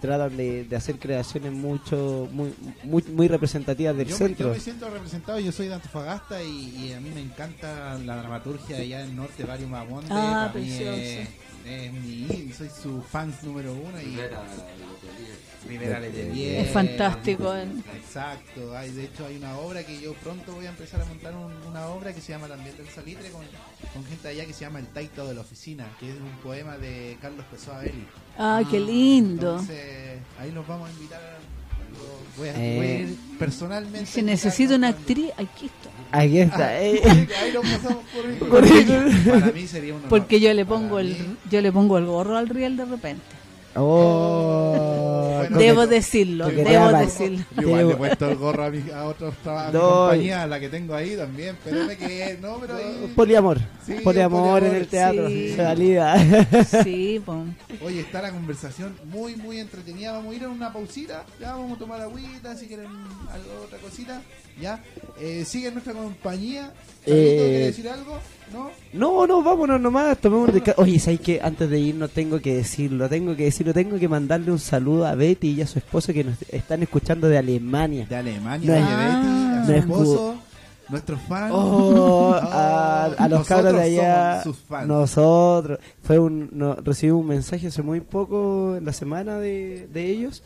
[SPEAKER 1] tratan de, de hacer creaciones mucho muy muy, muy representativas del
[SPEAKER 2] yo,
[SPEAKER 1] centro.
[SPEAKER 2] yo me siento representado, yo soy de Antofagasta y, y a mí me encanta la dramaturgia allá del norte, Mario Mamonde.
[SPEAKER 3] Ah,
[SPEAKER 2] para mí es, es mi, soy su fan número uno y
[SPEAKER 4] Letelier.
[SPEAKER 2] Rivera Letelier.
[SPEAKER 3] Es fantástico. eh.
[SPEAKER 2] Exacto, hay, de hecho hay una obra que yo pronto voy a empezar a montar un- una obra que se llama también del Salitre con, con gente allá que se llama El Taito de la Oficina, que es un poema de Carlos Pessoa Belli.
[SPEAKER 3] Ah, qué lindo.
[SPEAKER 2] Entonces ahí los vamos a invitar. a- Voy a,
[SPEAKER 1] Eh.
[SPEAKER 2] voy a ir personalmente.
[SPEAKER 3] Si
[SPEAKER 2] a
[SPEAKER 3] necesito una actriz, aquí está.
[SPEAKER 1] Aquí está.
[SPEAKER 2] Ah,
[SPEAKER 1] eh.
[SPEAKER 2] Ahí lo pasamos por. Para mí sería un honor.
[SPEAKER 3] Porque yo le
[SPEAKER 2] Para
[SPEAKER 3] pongo el
[SPEAKER 2] mí-
[SPEAKER 3] yo le pongo el gorro al riel de repente.
[SPEAKER 1] Oh,
[SPEAKER 2] Bueno,
[SPEAKER 3] Debo decirlo, debo decirlo.
[SPEAKER 2] Yo igual le he puesto el gorro a, mi, a otros traba- a mi
[SPEAKER 1] No,
[SPEAKER 2] compañía, a la que tengo ahí también. Que no, pero ahí.
[SPEAKER 1] Poliamor.
[SPEAKER 2] Sí,
[SPEAKER 1] poliamor en el teatro.
[SPEAKER 3] sí.
[SPEAKER 1] Se valida.
[SPEAKER 3] Sí.
[SPEAKER 2] Oye, está la conversación muy, muy entretenida. Vamos a ir a una pausita. Ya vamos a tomar agüita si quieren algo, otra cosita. Ya. Eh, sigue nuestra compañía.
[SPEAKER 1] Eh,
[SPEAKER 2] ¿Quiere decir algo? ¿No?
[SPEAKER 1] No, no, vámonos nomás, tomemos un descanso. Oye, ¿sabes qué? Antes de irnos tengo que decirlo, tengo que decirlo, tengo que mandarle un saludo a Betty y a su esposo que nos están escuchando de Alemania.
[SPEAKER 2] De Alemania,
[SPEAKER 1] No
[SPEAKER 2] Betty, a su esposo, nuestros fans.
[SPEAKER 1] Oh, a, a los
[SPEAKER 2] Nosotros
[SPEAKER 1] cabros de allá,
[SPEAKER 2] somos sus fans.
[SPEAKER 1] nosotros, fue un, no, recibimos un mensaje hace muy poco en la semana de, de ellos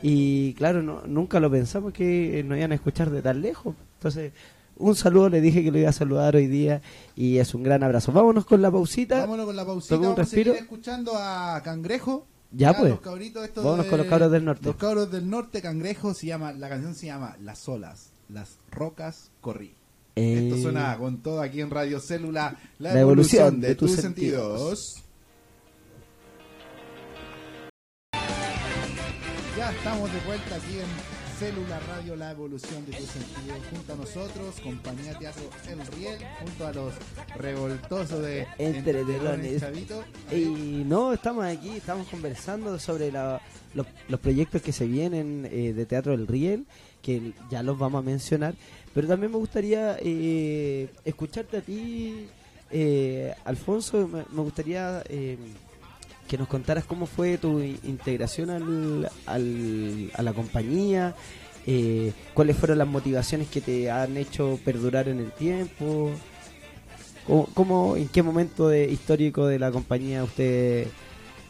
[SPEAKER 1] y claro, no, nunca lo pensamos que nos iban a escuchar de tan lejos. Entonces, un saludo, le dije que lo iba a saludar hoy día y es un gran abrazo. Vámonos con la pausita.
[SPEAKER 2] Vámonos con la pausita.
[SPEAKER 1] Tome un
[SPEAKER 2] Vamos
[SPEAKER 1] respiro.
[SPEAKER 2] a seguir escuchando a Cangrejo.
[SPEAKER 1] Ya, pues.
[SPEAKER 2] Los cabritos estos
[SPEAKER 1] Vámonos
[SPEAKER 2] de-
[SPEAKER 1] con los cabros del norte.
[SPEAKER 2] Los cabros del norte, Cangrejo, se llama, la canción se llama Las olas, las rocas corrí.
[SPEAKER 1] Eh,
[SPEAKER 2] Esto suena con todo aquí en Radio Célula, la,
[SPEAKER 1] La
[SPEAKER 2] evolución, de, tus sentidos. Ya estamos de vuelta aquí en Célula Radio, la evolución de tus sentidos. Junto a nosotros, compañía Teatro El Riel, junto a los revoltosos de
[SPEAKER 1] Entre
[SPEAKER 2] Telones. Chavito.
[SPEAKER 1] Y no, estamos aquí, estamos conversando sobre la- los, los proyectos que se vienen eh, de Teatro del Riel, que ya los vamos a mencionar, pero también me gustaría eh, escucharte a ti, eh, Alfonso, me, me gustaría eh, que nos contaras cómo fue tu integración al, al- a la compañía, eh, cuáles fueron las motivaciones que te han hecho perdurar en el tiempo. ¿Cómo, cómo- en qué momento de, histórico de la compañía usted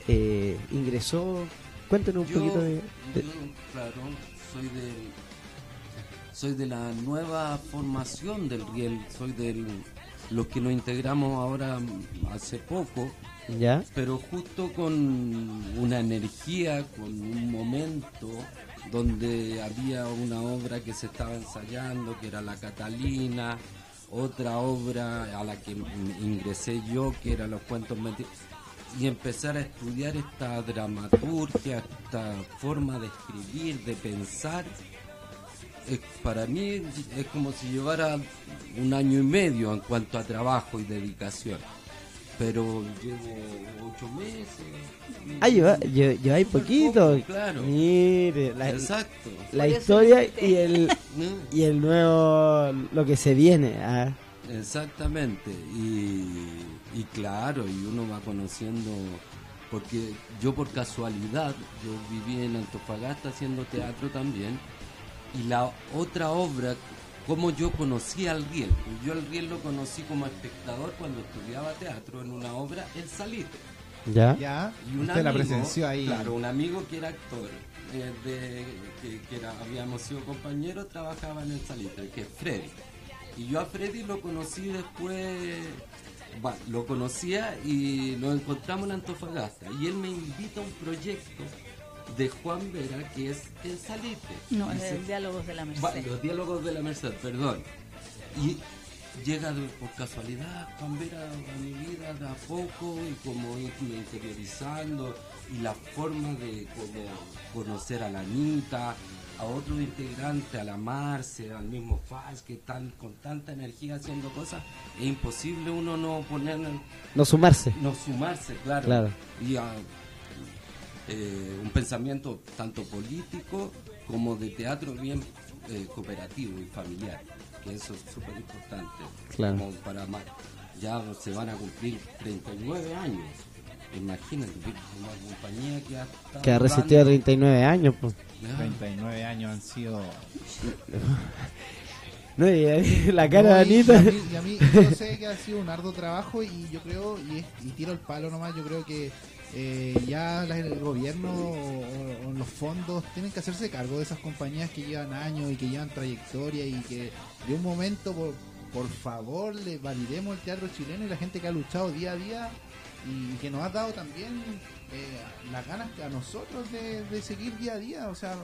[SPEAKER 1] eh, ingresó? Cuéntenos un
[SPEAKER 4] Yo,
[SPEAKER 1] poquito de... de-
[SPEAKER 4] yo, claro, soy de, soy de la nueva formación del Riel, soy de los que nos integramos ahora hace poco, Pero justo con una energía, con un momento donde había una obra que se estaba ensayando, que era La Catalina, otra obra a la que ingresé yo, que era Los Cuentos Mentirosos, y empezar a estudiar esta dramaturgia, esta forma de escribir, de pensar, para mí es como si llevara un año y medio en cuanto a trabajo y dedicación. Pero llevo ocho meses.
[SPEAKER 1] Ah, lleva, lle- lleváis
[SPEAKER 4] Súper
[SPEAKER 1] poquito.
[SPEAKER 4] poco, claro.
[SPEAKER 1] Mire, la,
[SPEAKER 4] Exacto.
[SPEAKER 1] la
[SPEAKER 3] Por
[SPEAKER 1] historia y el,
[SPEAKER 4] ¿no?
[SPEAKER 1] y el nuevo, lo que se viene. ah.
[SPEAKER 4] Exactamente, y, y claro, y uno va conociendo, porque yo por casualidad, yo viví en Antofagasta haciendo teatro también, y la otra obra, como yo conocí al Riel, yo al Riel lo conocí como espectador cuando estudiaba teatro en una obra, El Salitre.
[SPEAKER 1] ¿Ya?
[SPEAKER 2] Ya,
[SPEAKER 4] Y un
[SPEAKER 2] usted la
[SPEAKER 4] amigo,
[SPEAKER 2] presenció ahí.
[SPEAKER 4] Claro, un amigo que era actor, eh, de, que, que era, habíamos sido compañeros, trabajaba en el Salitre, que es Freddy. Y yo a Freddy lo conocí después, lo conocía y lo encontramos en Antofagasta. Y él me invita a un proyecto de Juan Vera que es el Salitre.
[SPEAKER 3] No, es el diálogos de la
[SPEAKER 4] Va,
[SPEAKER 3] Merced.
[SPEAKER 4] los diálogos de la Merced, perdón. Y llega de- por casualidad Juan Vera a mi vida de a poco y como irme interiorizando y la forma de como conocer a la Anita, a otros integrantes, a la Marce, al mismo Faz, que están con tanta energía haciendo cosas, es imposible uno no poner,
[SPEAKER 1] No sumarse.
[SPEAKER 4] no sumarse, claro.
[SPEAKER 1] Claro.
[SPEAKER 4] Y a eh, un pensamiento tanto político como de teatro bien eh, cooperativo y familiar, que eso es súper importante.
[SPEAKER 1] Claro.
[SPEAKER 4] Como para más, ya se van a cumplir 39 años Imagínate, una compañía que ha,
[SPEAKER 1] Que ha resistido
[SPEAKER 4] dando-
[SPEAKER 1] 39 años, pues.
[SPEAKER 4] Ya.
[SPEAKER 2] 39 años han sido
[SPEAKER 1] No, y ahí la cara
[SPEAKER 2] No,
[SPEAKER 1] de Anita.
[SPEAKER 2] Y a, mí, y a mí, yo sé que ha sido un arduo trabajo y yo creo, y, es- y tiro el palo nomás, yo creo que eh, ya el gobierno o, o los fondos tienen que hacerse cargo de esas compañías que llevan años y que llevan trayectoria y que de un momento, por, por favor, le validemos el teatro chileno y la gente que ha luchado día a día y que nos ha dado también eh, las ganas a nosotros de, de seguir día a día. O sea,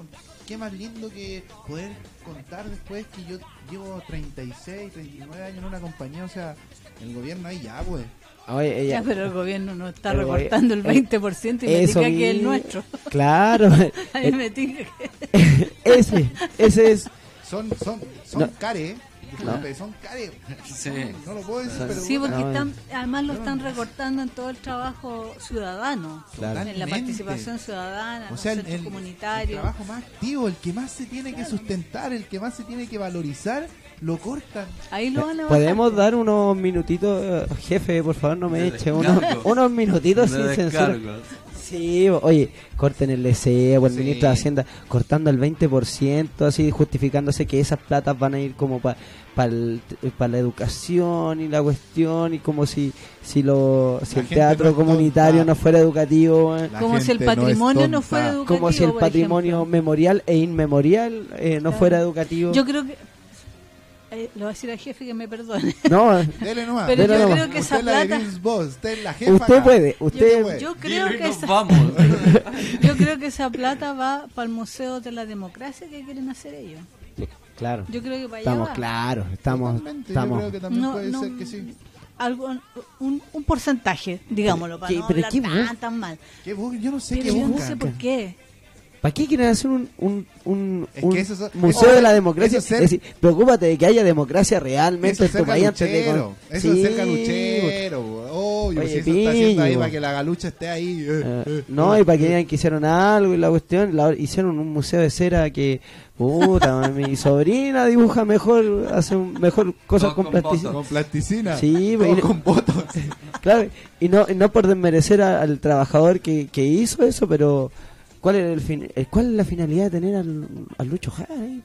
[SPEAKER 2] qué más lindo que poder contar después que yo llevo 36, 39 años en una compañía. O sea, el gobierno ahí ya, pues.
[SPEAKER 1] Oye, ella-
[SPEAKER 3] Ya, pero el gobierno no está recortando el
[SPEAKER 1] eh,
[SPEAKER 3] 20% y me diga que es el nuestro.
[SPEAKER 1] Claro.
[SPEAKER 3] A mí me diga que
[SPEAKER 1] ese, ese es.
[SPEAKER 2] Son, son, son
[SPEAKER 1] No.
[SPEAKER 2] care. Disculpe, son care.
[SPEAKER 4] Sí.
[SPEAKER 2] No lo puedo decir, pero.
[SPEAKER 3] Sí, porque están, además lo están recortando en todo el trabajo ciudadano,
[SPEAKER 1] Claro.
[SPEAKER 3] en la participación ciudadana,
[SPEAKER 2] O
[SPEAKER 3] los
[SPEAKER 2] sea, el,
[SPEAKER 3] centros
[SPEAKER 2] el- el
[SPEAKER 3] comunitarios.
[SPEAKER 2] trabajo más activo, el que más se tiene que sustentar, el que más se tiene que valorizar, lo cortan.
[SPEAKER 3] Ahí lo van a bajar.
[SPEAKER 1] ¿Podemos dar unos minutitos, eh, jefe, por favor, no me eche, unos, unos minutitos sin censura? Sí, oye, corten el deseo, o el
[SPEAKER 2] Sí.
[SPEAKER 1] ministro de Hacienda cortando el 20%, así justificándose que esas platas van a ir como para la educación y la cuestión, y como si si, lo, si
[SPEAKER 2] La
[SPEAKER 1] el teatro
[SPEAKER 2] no
[SPEAKER 1] comunitario
[SPEAKER 2] tonta.
[SPEAKER 1] no fuera educativo, eh,
[SPEAKER 2] La
[SPEAKER 3] Como si el
[SPEAKER 2] no
[SPEAKER 3] patrimonio no, fuera educativo.
[SPEAKER 1] como si el patrimonio
[SPEAKER 3] ejemplo.
[SPEAKER 1] memorial e inmemorial eh, no
[SPEAKER 3] Claro.
[SPEAKER 1] fuera educativo.
[SPEAKER 3] Yo creo que. Eh, le voy a decir al jefe que me perdone.
[SPEAKER 1] No,
[SPEAKER 2] Dele nomás.
[SPEAKER 3] Pero
[SPEAKER 1] Dele
[SPEAKER 3] yo
[SPEAKER 1] nomás.
[SPEAKER 3] creo que esa
[SPEAKER 2] usted es la
[SPEAKER 3] plata.
[SPEAKER 2] Voss, usted la jefa.
[SPEAKER 1] usted
[SPEAKER 2] acá.
[SPEAKER 1] puede, usted...
[SPEAKER 2] puede.
[SPEAKER 3] Yo creo
[SPEAKER 4] Dile
[SPEAKER 3] que esa,
[SPEAKER 4] vamos.
[SPEAKER 3] yo creo que esa plata va para el Museo de la Democracia que quieren hacer ellos.
[SPEAKER 1] Claro,
[SPEAKER 3] Yo creo que para allá
[SPEAKER 1] estamos
[SPEAKER 3] va.
[SPEAKER 1] claros, estamos...
[SPEAKER 2] Totalmente,
[SPEAKER 1] estamos
[SPEAKER 2] Yo creo que también
[SPEAKER 3] No,
[SPEAKER 2] puede
[SPEAKER 3] no,
[SPEAKER 2] ser que sí.
[SPEAKER 3] algo, un, un porcentaje, digámoslo, para
[SPEAKER 1] ¿Qué-
[SPEAKER 3] no
[SPEAKER 1] pero
[SPEAKER 3] hablar
[SPEAKER 1] qué
[SPEAKER 3] tan, tan mal.
[SPEAKER 2] ¿Qué yo no sé
[SPEAKER 3] Pero
[SPEAKER 2] qué
[SPEAKER 3] yo no
[SPEAKER 2] buscan.
[SPEAKER 3] sé por qué.
[SPEAKER 1] ¿Para qué quieren hacer un, un, un,
[SPEAKER 2] Es
[SPEAKER 1] un
[SPEAKER 2] que eso es-
[SPEAKER 1] museo
[SPEAKER 2] eso-
[SPEAKER 1] de la democracia?
[SPEAKER 2] eso es ser-
[SPEAKER 1] Es decir, preocúpate de que haya democracia realmente
[SPEAKER 2] Eso
[SPEAKER 1] en
[SPEAKER 2] es ser
[SPEAKER 1] tu país antes de...
[SPEAKER 2] galuchero.
[SPEAKER 1] con-
[SPEAKER 2] Eso es ser
[SPEAKER 1] Sí,
[SPEAKER 2] galuchero. Obvio,
[SPEAKER 1] Oye,
[SPEAKER 2] si eso está haciendo ahí para que la galucha esté ahí. eh,
[SPEAKER 1] eh,
[SPEAKER 2] eh,
[SPEAKER 1] no,
[SPEAKER 2] eh.
[SPEAKER 1] y para que digan que hicieron algo y la cuestión, la- hicieron un museo de cera que, puta, mi sobrina dibuja mejor, hace un, mejor cosas con
[SPEAKER 4] con
[SPEAKER 1] plasticina.
[SPEAKER 2] Con plasticina.
[SPEAKER 1] Sí,
[SPEAKER 2] todo
[SPEAKER 1] y-
[SPEAKER 2] con votos.
[SPEAKER 1] Claro, y no, y no por desmerecer a- al trabajador que, que hizo eso, pero ¿cuál es, el fin, eh, ¿cuál es la finalidad de tener al, al Lucho Jara ahí?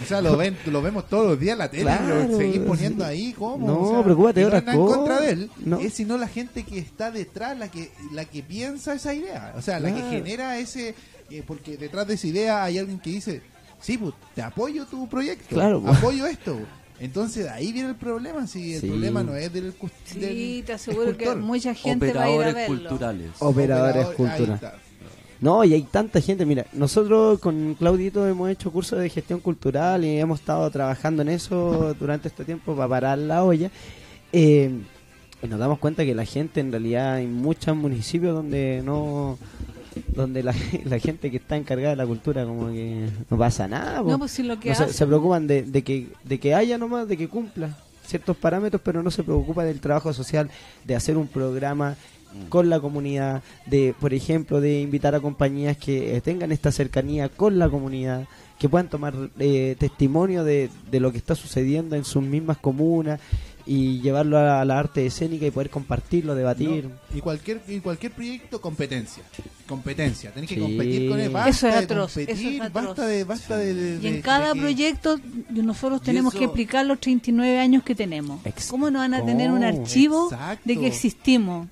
[SPEAKER 2] O sea, lo, ven, lo vemos todos los días en la tele
[SPEAKER 1] Claro,
[SPEAKER 2] y lo seguís poniendo
[SPEAKER 1] sí.
[SPEAKER 2] ahí. ¿Cómo?
[SPEAKER 1] No,
[SPEAKER 2] O sea,
[SPEAKER 1] preocúpate de
[SPEAKER 2] no
[SPEAKER 1] otras
[SPEAKER 2] nada en contra
[SPEAKER 1] cosas.
[SPEAKER 2] de él,
[SPEAKER 1] No.
[SPEAKER 2] es sino la gente que está detrás, la que la que piensa esa idea. O sea, la que genera ese. eh, porque detrás de esa idea hay alguien que dice: Sí, pues te apoyo tu proyecto.
[SPEAKER 1] Claro, pues.
[SPEAKER 2] apoyo esto. Entonces, ahí viene el problema. Si el
[SPEAKER 1] Sí.
[SPEAKER 2] problema no es del. cus-
[SPEAKER 3] Sí,
[SPEAKER 2] del
[SPEAKER 3] te aseguro que mucha gente va a ir a
[SPEAKER 4] Operadores
[SPEAKER 3] verlo.
[SPEAKER 4] culturales.
[SPEAKER 1] Operadores culturales. No, y hay tanta gente. Mira, nosotros con Claudito hemos hecho cursos de gestión cultural y hemos estado trabajando en eso durante este tiempo para parar la olla. Eh, y nos damos cuenta que la gente, en realidad, hay muchos municipios donde no donde la, la gente que está encargada de la cultura como que no pasa nada po.
[SPEAKER 3] No, pues si lo que
[SPEAKER 1] No se,
[SPEAKER 3] hacen-
[SPEAKER 1] se preocupan de, de que de que haya nomás de que cumpla ciertos parámetros pero no se preocupa del trabajo social de hacer un programa con la comunidad de por ejemplo de invitar a compañías que eh, tengan esta cercanía con la comunidad que puedan tomar eh, testimonio de, de lo que está sucediendo en sus mismas comunas y llevarlo a la arte escénica y poder compartirlo, debatir.
[SPEAKER 2] No, y cualquier y cualquier proyecto competencia competencia tenés que
[SPEAKER 1] Sí.
[SPEAKER 2] competir con él
[SPEAKER 3] Eso
[SPEAKER 2] basta
[SPEAKER 3] es
[SPEAKER 2] de
[SPEAKER 3] eso
[SPEAKER 2] competir,
[SPEAKER 3] es atroz.
[SPEAKER 2] basta de basta de, de-
[SPEAKER 3] Y en
[SPEAKER 2] de
[SPEAKER 3] cada proyecto nosotros tenemos
[SPEAKER 4] eso-
[SPEAKER 3] que explicar los 39 años que tenemos.
[SPEAKER 1] Ex-
[SPEAKER 3] ¿Cómo no van a tener un
[SPEAKER 1] Oh,
[SPEAKER 3] archivo
[SPEAKER 2] exacto.
[SPEAKER 3] de que existimos?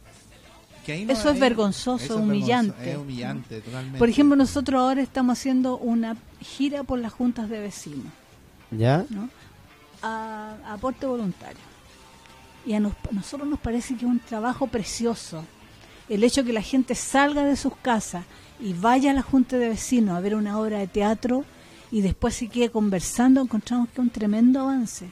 [SPEAKER 2] Que ahí no
[SPEAKER 3] eso es vergonzoso,
[SPEAKER 2] eso
[SPEAKER 3] humillante.
[SPEAKER 2] es humillante totalmente
[SPEAKER 3] Por ejemplo, nosotros ahora estamos haciendo una gira por las juntas de vecinos,
[SPEAKER 1] ¿Ya?
[SPEAKER 3] ¿no? A, a aporte voluntario. Y a, nos- a nosotros nos parece que es un trabajo precioso. El hecho que la gente salga de sus casas y vaya a la junta de vecinos a ver una obra de teatro y después se quede conversando, encontramos que es un tremendo avance.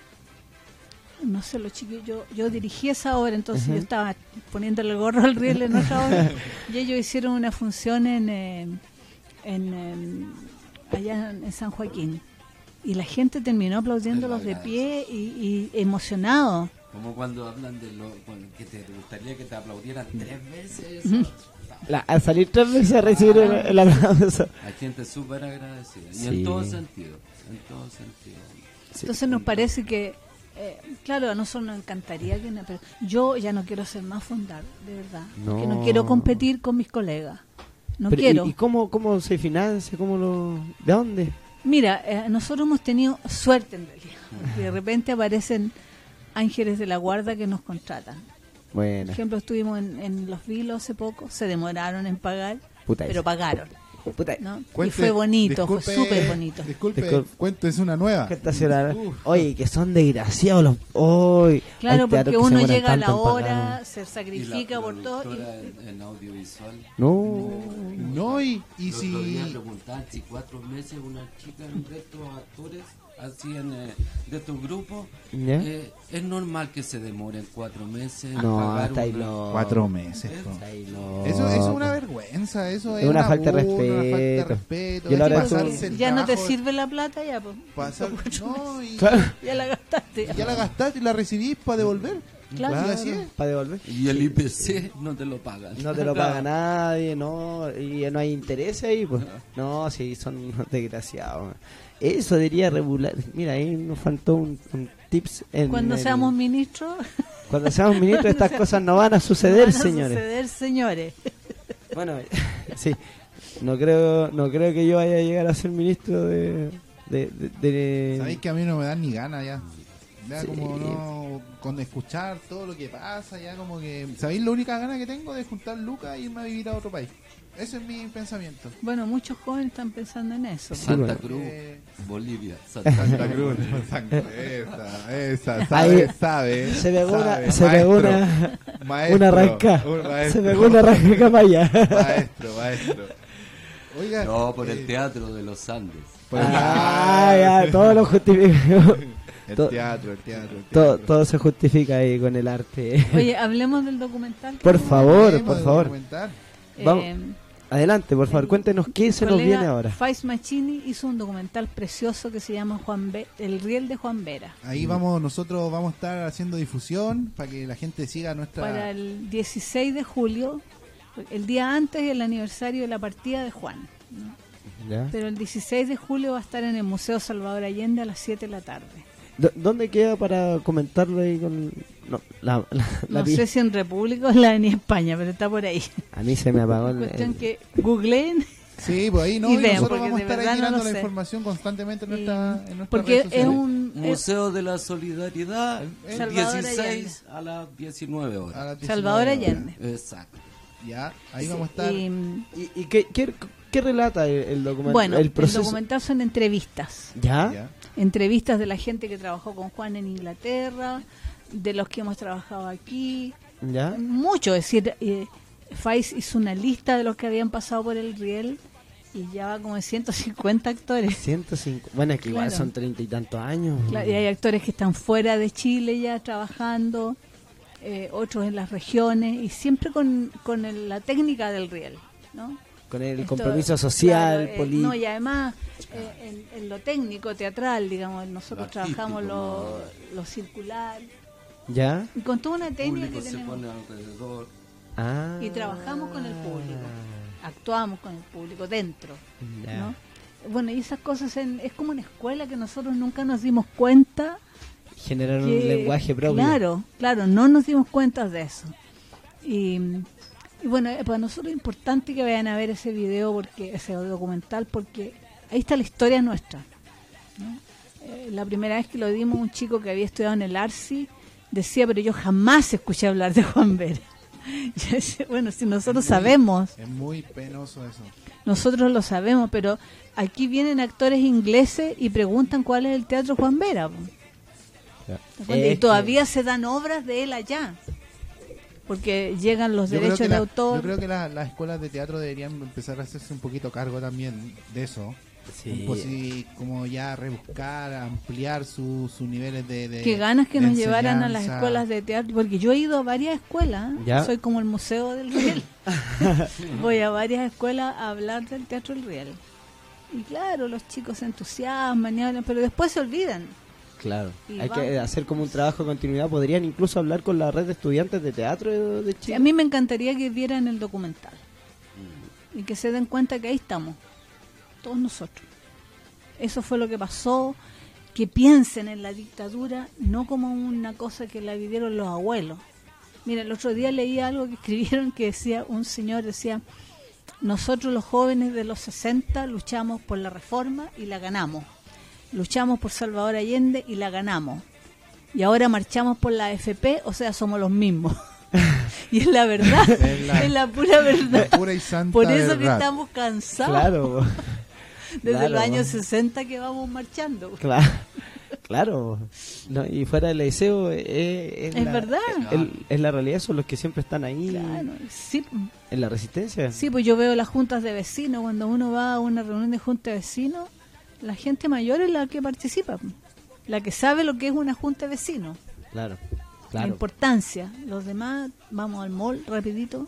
[SPEAKER 3] No sé, los chiquillos, yo, yo dirigí esa obra, entonces yo estaba poniéndole el gorro al riel en otra obra y ellos hicieron una función en, eh, en, em, allá en San Joaquín y la gente terminó aplaudiéndolos de pie y, y emocionados.
[SPEAKER 4] Como cuando hablan de lo que te gustaría que te aplaudieran tres veces. eso.
[SPEAKER 1] La- al salir tres veces a recibir el, el aplauso.
[SPEAKER 4] Hay gente súper agradecida. Y
[SPEAKER 1] Sí.
[SPEAKER 4] en todo sentido. En todo sentido.
[SPEAKER 3] Entonces nos parece que eh, claro, a nosotros nos encantaría que... no- Pero yo ya no quiero ser más fundar, de verdad. Porque no
[SPEAKER 1] No.
[SPEAKER 3] quiero competir con mis colegas. No
[SPEAKER 1] Pero,
[SPEAKER 3] quiero.
[SPEAKER 1] ¿Y, y cómo, cómo se financia? ¿Cómo lo, ¿De dónde?
[SPEAKER 3] Mira, eh, nosotros hemos tenido suerte en realidad. porque de repente aparecen ángeles de la guarda que nos contratan. Por
[SPEAKER 1] Bueno,
[SPEAKER 3] ejemplo, estuvimos en, en Los Vilos hace poco, se demoraron en pagar,
[SPEAKER 1] Puta
[SPEAKER 3] pero
[SPEAKER 1] esa.
[SPEAKER 3] pagaron.
[SPEAKER 1] Puta,
[SPEAKER 3] ¿no? y
[SPEAKER 2] Cuente-
[SPEAKER 3] fue bonito,
[SPEAKER 2] disculpe-
[SPEAKER 3] fue súper bonito.
[SPEAKER 2] Disculpe,
[SPEAKER 1] Disculpe.
[SPEAKER 2] cuéntese una nueva.
[SPEAKER 1] Oye, que son desgraciados los... Hoy
[SPEAKER 3] Claro, porque uno llega a la hora, se
[SPEAKER 4] Y la
[SPEAKER 3] sacrifica por todo. y-
[SPEAKER 4] en, audiovisual.
[SPEAKER 1] No.
[SPEAKER 2] No, y, y
[SPEAKER 4] El
[SPEAKER 2] si...
[SPEAKER 4] preguntaban si cuatro meses una chica de estos actores hacían eh, de grupos
[SPEAKER 1] ¿Ya?
[SPEAKER 4] eh, es normal que se demoren cuatro meses en
[SPEAKER 1] No,
[SPEAKER 4] pagar
[SPEAKER 1] está ahí
[SPEAKER 4] una-
[SPEAKER 1] no.
[SPEAKER 2] Cuatro meses.
[SPEAKER 1] ahí no.
[SPEAKER 2] Eso, eso es una vergüenza, eso es,
[SPEAKER 1] Es una falta de
[SPEAKER 2] burla, una falta de
[SPEAKER 1] respeto. Yo la
[SPEAKER 2] pasarse
[SPEAKER 3] ya no te sirve la plata, ya, pues.
[SPEAKER 2] pasar- no, y,
[SPEAKER 1] Claro.
[SPEAKER 3] Ya la gastaste.
[SPEAKER 2] ya la gastaste y la recibís para devolver.
[SPEAKER 3] Claro.
[SPEAKER 2] Y así es.
[SPEAKER 1] Para devolver.
[SPEAKER 4] y el IPC no te lo pagan.
[SPEAKER 1] No te lo paga nadie, no, y no hay interés ahí, pues. No, sí, son unos desgraciados. Eso debería regular. Mira, ahí nos faltó un, un tips. En
[SPEAKER 3] Cuando seamos ministros,
[SPEAKER 1] Cuando seamos ministros, estas cosas no van a suceder,
[SPEAKER 3] van a
[SPEAKER 1] señores.
[SPEAKER 3] suceder, señores.
[SPEAKER 1] Bueno, sí. No creo, no creo que yo vaya a llegar a ser ministro de. de, de- de-
[SPEAKER 2] Sabéis que a mí no me dan ni ganas ya. Ya
[SPEAKER 1] Sí.
[SPEAKER 2] como no, con escuchar todo lo que pasa, ya como que... ¿Sabéis la única gana que tengo de juntar lucas e irme a vivir a otro país? Ese es mi pensamiento.
[SPEAKER 3] Bueno, muchos jóvenes están pensando en eso.
[SPEAKER 1] Sí,
[SPEAKER 4] Santa
[SPEAKER 1] bueno.
[SPEAKER 4] Cruz,
[SPEAKER 2] Eh,
[SPEAKER 4] Bolivia. Santa
[SPEAKER 2] Santa
[SPEAKER 4] Cruz.
[SPEAKER 2] Esa, esa,
[SPEAKER 1] Ahí
[SPEAKER 2] sabe, sabe.
[SPEAKER 1] se pegó una, se
[SPEAKER 2] maestro,
[SPEAKER 1] una,
[SPEAKER 2] maestro,
[SPEAKER 1] una rasca.
[SPEAKER 2] un
[SPEAKER 1] Se pegó una rasca camaya.
[SPEAKER 2] Maestro, maestro. Oiga,
[SPEAKER 4] No, por
[SPEAKER 2] eh,
[SPEAKER 4] el teatro de los Andes.
[SPEAKER 2] por el-
[SPEAKER 1] Ah, ya, todo lo justifica.
[SPEAKER 2] El teatro, el teatro, el
[SPEAKER 1] Todo,
[SPEAKER 2] teatro.
[SPEAKER 1] todo se justifica ahí con el arte.
[SPEAKER 3] Oye, hablemos del documental.
[SPEAKER 1] Por favor, por favor.
[SPEAKER 2] documental.
[SPEAKER 1] Vamos.
[SPEAKER 3] Eh,
[SPEAKER 1] Adelante, por favor,
[SPEAKER 3] el-
[SPEAKER 1] cuéntenos qué se nos viene ahora.
[SPEAKER 3] Faiz Machini hizo un documental precioso que se llama Juan Ve- El riel de Juan Vera.
[SPEAKER 2] Ahí vamos, nosotros vamos a estar haciendo difusión para que la gente siga nuestra...
[SPEAKER 3] Para el 16 de julio, el día antes del aniversario de la partida de Juan. ¿no?
[SPEAKER 1] ¿Ya?
[SPEAKER 3] Pero el 16 de julio va a estar en el Museo Salvador Allende a las 7 de la tarde.
[SPEAKER 1] ¿Dó- ¿Dónde queda para comentarlo ahí con no, la, la- la
[SPEAKER 3] No sé si en República o en la Avenida España, pero está por ahí.
[SPEAKER 1] A mí se me apagó el,
[SPEAKER 3] Cuestión
[SPEAKER 1] el-
[SPEAKER 3] que googleen
[SPEAKER 2] Sí, pues ahí no,
[SPEAKER 3] Y
[SPEAKER 2] y nosotros
[SPEAKER 3] porque
[SPEAKER 2] vamos a estar ahí
[SPEAKER 3] no
[SPEAKER 2] la
[SPEAKER 3] sé.
[SPEAKER 2] información constantemente en nuestra, en nuestras
[SPEAKER 3] porque
[SPEAKER 2] redes
[SPEAKER 3] es un es-
[SPEAKER 4] Museo de la Solidaridad,
[SPEAKER 3] Salvador
[SPEAKER 4] 16 a las 19
[SPEAKER 2] A
[SPEAKER 4] horas.
[SPEAKER 2] las 19
[SPEAKER 3] Salvador
[SPEAKER 2] horas.
[SPEAKER 3] Allende.
[SPEAKER 4] Exacto.
[SPEAKER 2] Ya, ahí vamos a estar.
[SPEAKER 3] Y,
[SPEAKER 1] ¿Y, y qué, qué, qué relata el, el documental?
[SPEAKER 3] bueno,
[SPEAKER 1] el
[SPEAKER 3] el,
[SPEAKER 1] proceso.
[SPEAKER 3] documental son entrevistas.
[SPEAKER 1] ¿Ya?
[SPEAKER 2] Ya.
[SPEAKER 3] Entrevistas de la gente que trabajó con Juan en Inglaterra, de los que hemos trabajado aquí.
[SPEAKER 1] ¿Ya?
[SPEAKER 3] Mucho, es decir, eh, Faiz hizo una lista de los que habían pasado por el riel y ya va como de 150 actores.
[SPEAKER 1] 105. Bueno, es que igual
[SPEAKER 3] Claro.
[SPEAKER 1] son treinta y tantos años.
[SPEAKER 3] Claro, y hay actores que están fuera de Chile ya trabajando, eh, otros en las regiones y siempre con, con el- la técnica del riel, ¿no?
[SPEAKER 1] Con el
[SPEAKER 3] Esto,
[SPEAKER 1] compromiso social,
[SPEAKER 3] claro, eh,
[SPEAKER 1] político.
[SPEAKER 3] No, y además eh, en, en lo técnico, teatral, digamos, nosotros
[SPEAKER 4] Lo
[SPEAKER 3] trabajamos
[SPEAKER 4] artístico,
[SPEAKER 3] lo, lo circular
[SPEAKER 1] ¿Ya?
[SPEAKER 3] y con toda una técnica que
[SPEAKER 4] se
[SPEAKER 3] tenemos.
[SPEAKER 1] Ah.
[SPEAKER 3] Y trabajamos con el público, actuamos con el público dentro,
[SPEAKER 1] Ya.
[SPEAKER 3] ¿no? Bueno, y esas cosas en- es como una escuela que nosotros nunca nos dimos cuenta
[SPEAKER 1] Generar un lenguaje propio.
[SPEAKER 3] Claro, claro, no nos dimos cuenta de eso. Y, y bueno, eh, para nosotros es importante que vayan a ver ese video, porque ese documental, porque ahí está la historia nuestra. ¿no? Eh, la primera vez que lo dimos, un chico que había estudiado en el ARSI decía, pero yo jamás escuché hablar de Juan Vera. Yo decía, bueno, si nosotros sabemos,
[SPEAKER 2] Es muy penoso eso.
[SPEAKER 3] nosotros lo sabemos, pero aquí vienen actores ingleses y preguntan cuál es el teatro Juan Vera. y todavía se dan obras de él allá. Porque llegan los
[SPEAKER 2] Yo
[SPEAKER 3] derechos de
[SPEAKER 2] la-
[SPEAKER 3] autor.
[SPEAKER 2] Yo creo que la- las escuelas de teatro deberían empezar a hacerse un poquito cargo también de eso.
[SPEAKER 1] Sí.
[SPEAKER 2] Pues sí, como ya rebuscar, ampliar sus sus niveles de, de-
[SPEAKER 3] Qué ganas que nos llevaran a las escuelas de teatro. Porque yo he ido a varias escuelas. ¿eh?
[SPEAKER 1] Ya.
[SPEAKER 3] Soy como el Museo del Riel. Voy a varias escuelas a hablar del Teatro del Riel. Y claro, los chicos se entusiasman y hablan, pero después se olvidan.
[SPEAKER 1] Claro.
[SPEAKER 3] Y
[SPEAKER 1] Hay que hacer como un trabajo de continuidad. Podrían incluso hablar con la red de estudiantes de teatro de, de
[SPEAKER 3] Sí,
[SPEAKER 1] Chile.
[SPEAKER 3] a mí me encantaría que vieran el documental y que se den cuenta que ahí estamos, todos nosotros. Eso fue lo que pasó, que piensen en la dictadura no como una cosa que la vivieron los abuelos. Mira, el otro día leí algo que escribieron que decía, un señor decía, nosotros los jóvenes de los 60 luchamos por la reforma y la ganamos. Luchamos por Salvador Allende y la ganamos. Y ahora marchamos por la FP, o sea, somos los mismos. y es la verdad,
[SPEAKER 2] Es la-
[SPEAKER 3] es la pura verdad.
[SPEAKER 2] Pura y santa
[SPEAKER 3] Por eso que estamos cansados.
[SPEAKER 1] Claro,
[SPEAKER 3] Desde
[SPEAKER 1] claro.
[SPEAKER 3] los años 60 que vamos marchando.
[SPEAKER 1] claro. Claro, no, y fuera del deseo es,
[SPEAKER 3] Es
[SPEAKER 1] la,
[SPEAKER 3] verdad.
[SPEAKER 1] es la realidad, son los que siempre están ahí
[SPEAKER 3] Claro, sí,
[SPEAKER 1] en la resistencia.
[SPEAKER 3] sí, pues yo veo las juntas de vecinos, cuando uno va a una reunión de junta de vecinos, la gente mayor es la que participa, la que sabe lo que es una junta de vecinos,
[SPEAKER 1] Claro,
[SPEAKER 3] la
[SPEAKER 1] claro,
[SPEAKER 3] importancia. Los demás, vamos al mall rapidito.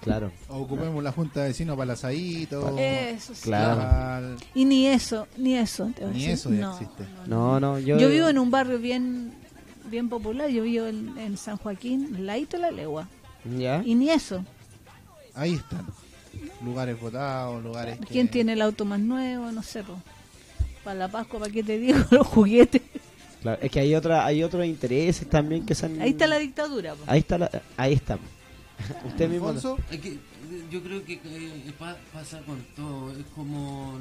[SPEAKER 1] Claro.
[SPEAKER 2] O ocupemos la junta de vecinos para el asadito.
[SPEAKER 3] Eso sí.
[SPEAKER 1] Claro.
[SPEAKER 2] para-
[SPEAKER 3] Y ni eso, ni eso. te voy a
[SPEAKER 2] Ni
[SPEAKER 3] decir.
[SPEAKER 2] eso ya
[SPEAKER 3] No,
[SPEAKER 2] existe.
[SPEAKER 1] No, no, yo,
[SPEAKER 3] Yo vivo en un barrio bien bien popular, yo vivo en, en San Joaquín, al ladito de la legua.
[SPEAKER 1] ¿Ya?
[SPEAKER 3] Y ni eso.
[SPEAKER 2] Ahí están. Lugares votados, lugares. que-
[SPEAKER 3] ¿Quién tiene el auto más nuevo? No sé. po. Para la Pascua, ¿para qué te digo? Los juguetes.
[SPEAKER 1] Claro, es que hay otra, hay otros intereses también que se han...
[SPEAKER 3] Ahí está la dictadura. po.
[SPEAKER 1] Ahí está, la- ahí está. Usted mismo.
[SPEAKER 2] Alfonso,
[SPEAKER 4] eh, yo creo que eh, pa- pasa con todo, es como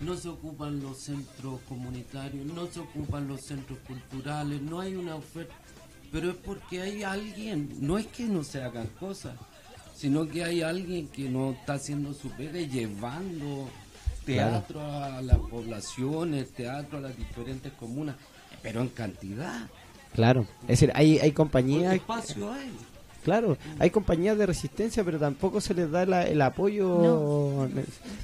[SPEAKER 4] no se ocupan los centros comunitarios, no se ocupan los centros culturales, no hay una oferta, pero es porque hay alguien, no es que no se hagan cosas, sino que hay alguien que no está haciendo su pega llevando teatro a las poblaciones, teatro a las diferentes comunas, pero en cantidad,
[SPEAKER 1] Claro, es decir, hay, hay compañías,
[SPEAKER 4] espacio hay.
[SPEAKER 1] Claro, hay compañías de resistencia, pero tampoco se les da la- el apoyo
[SPEAKER 3] No.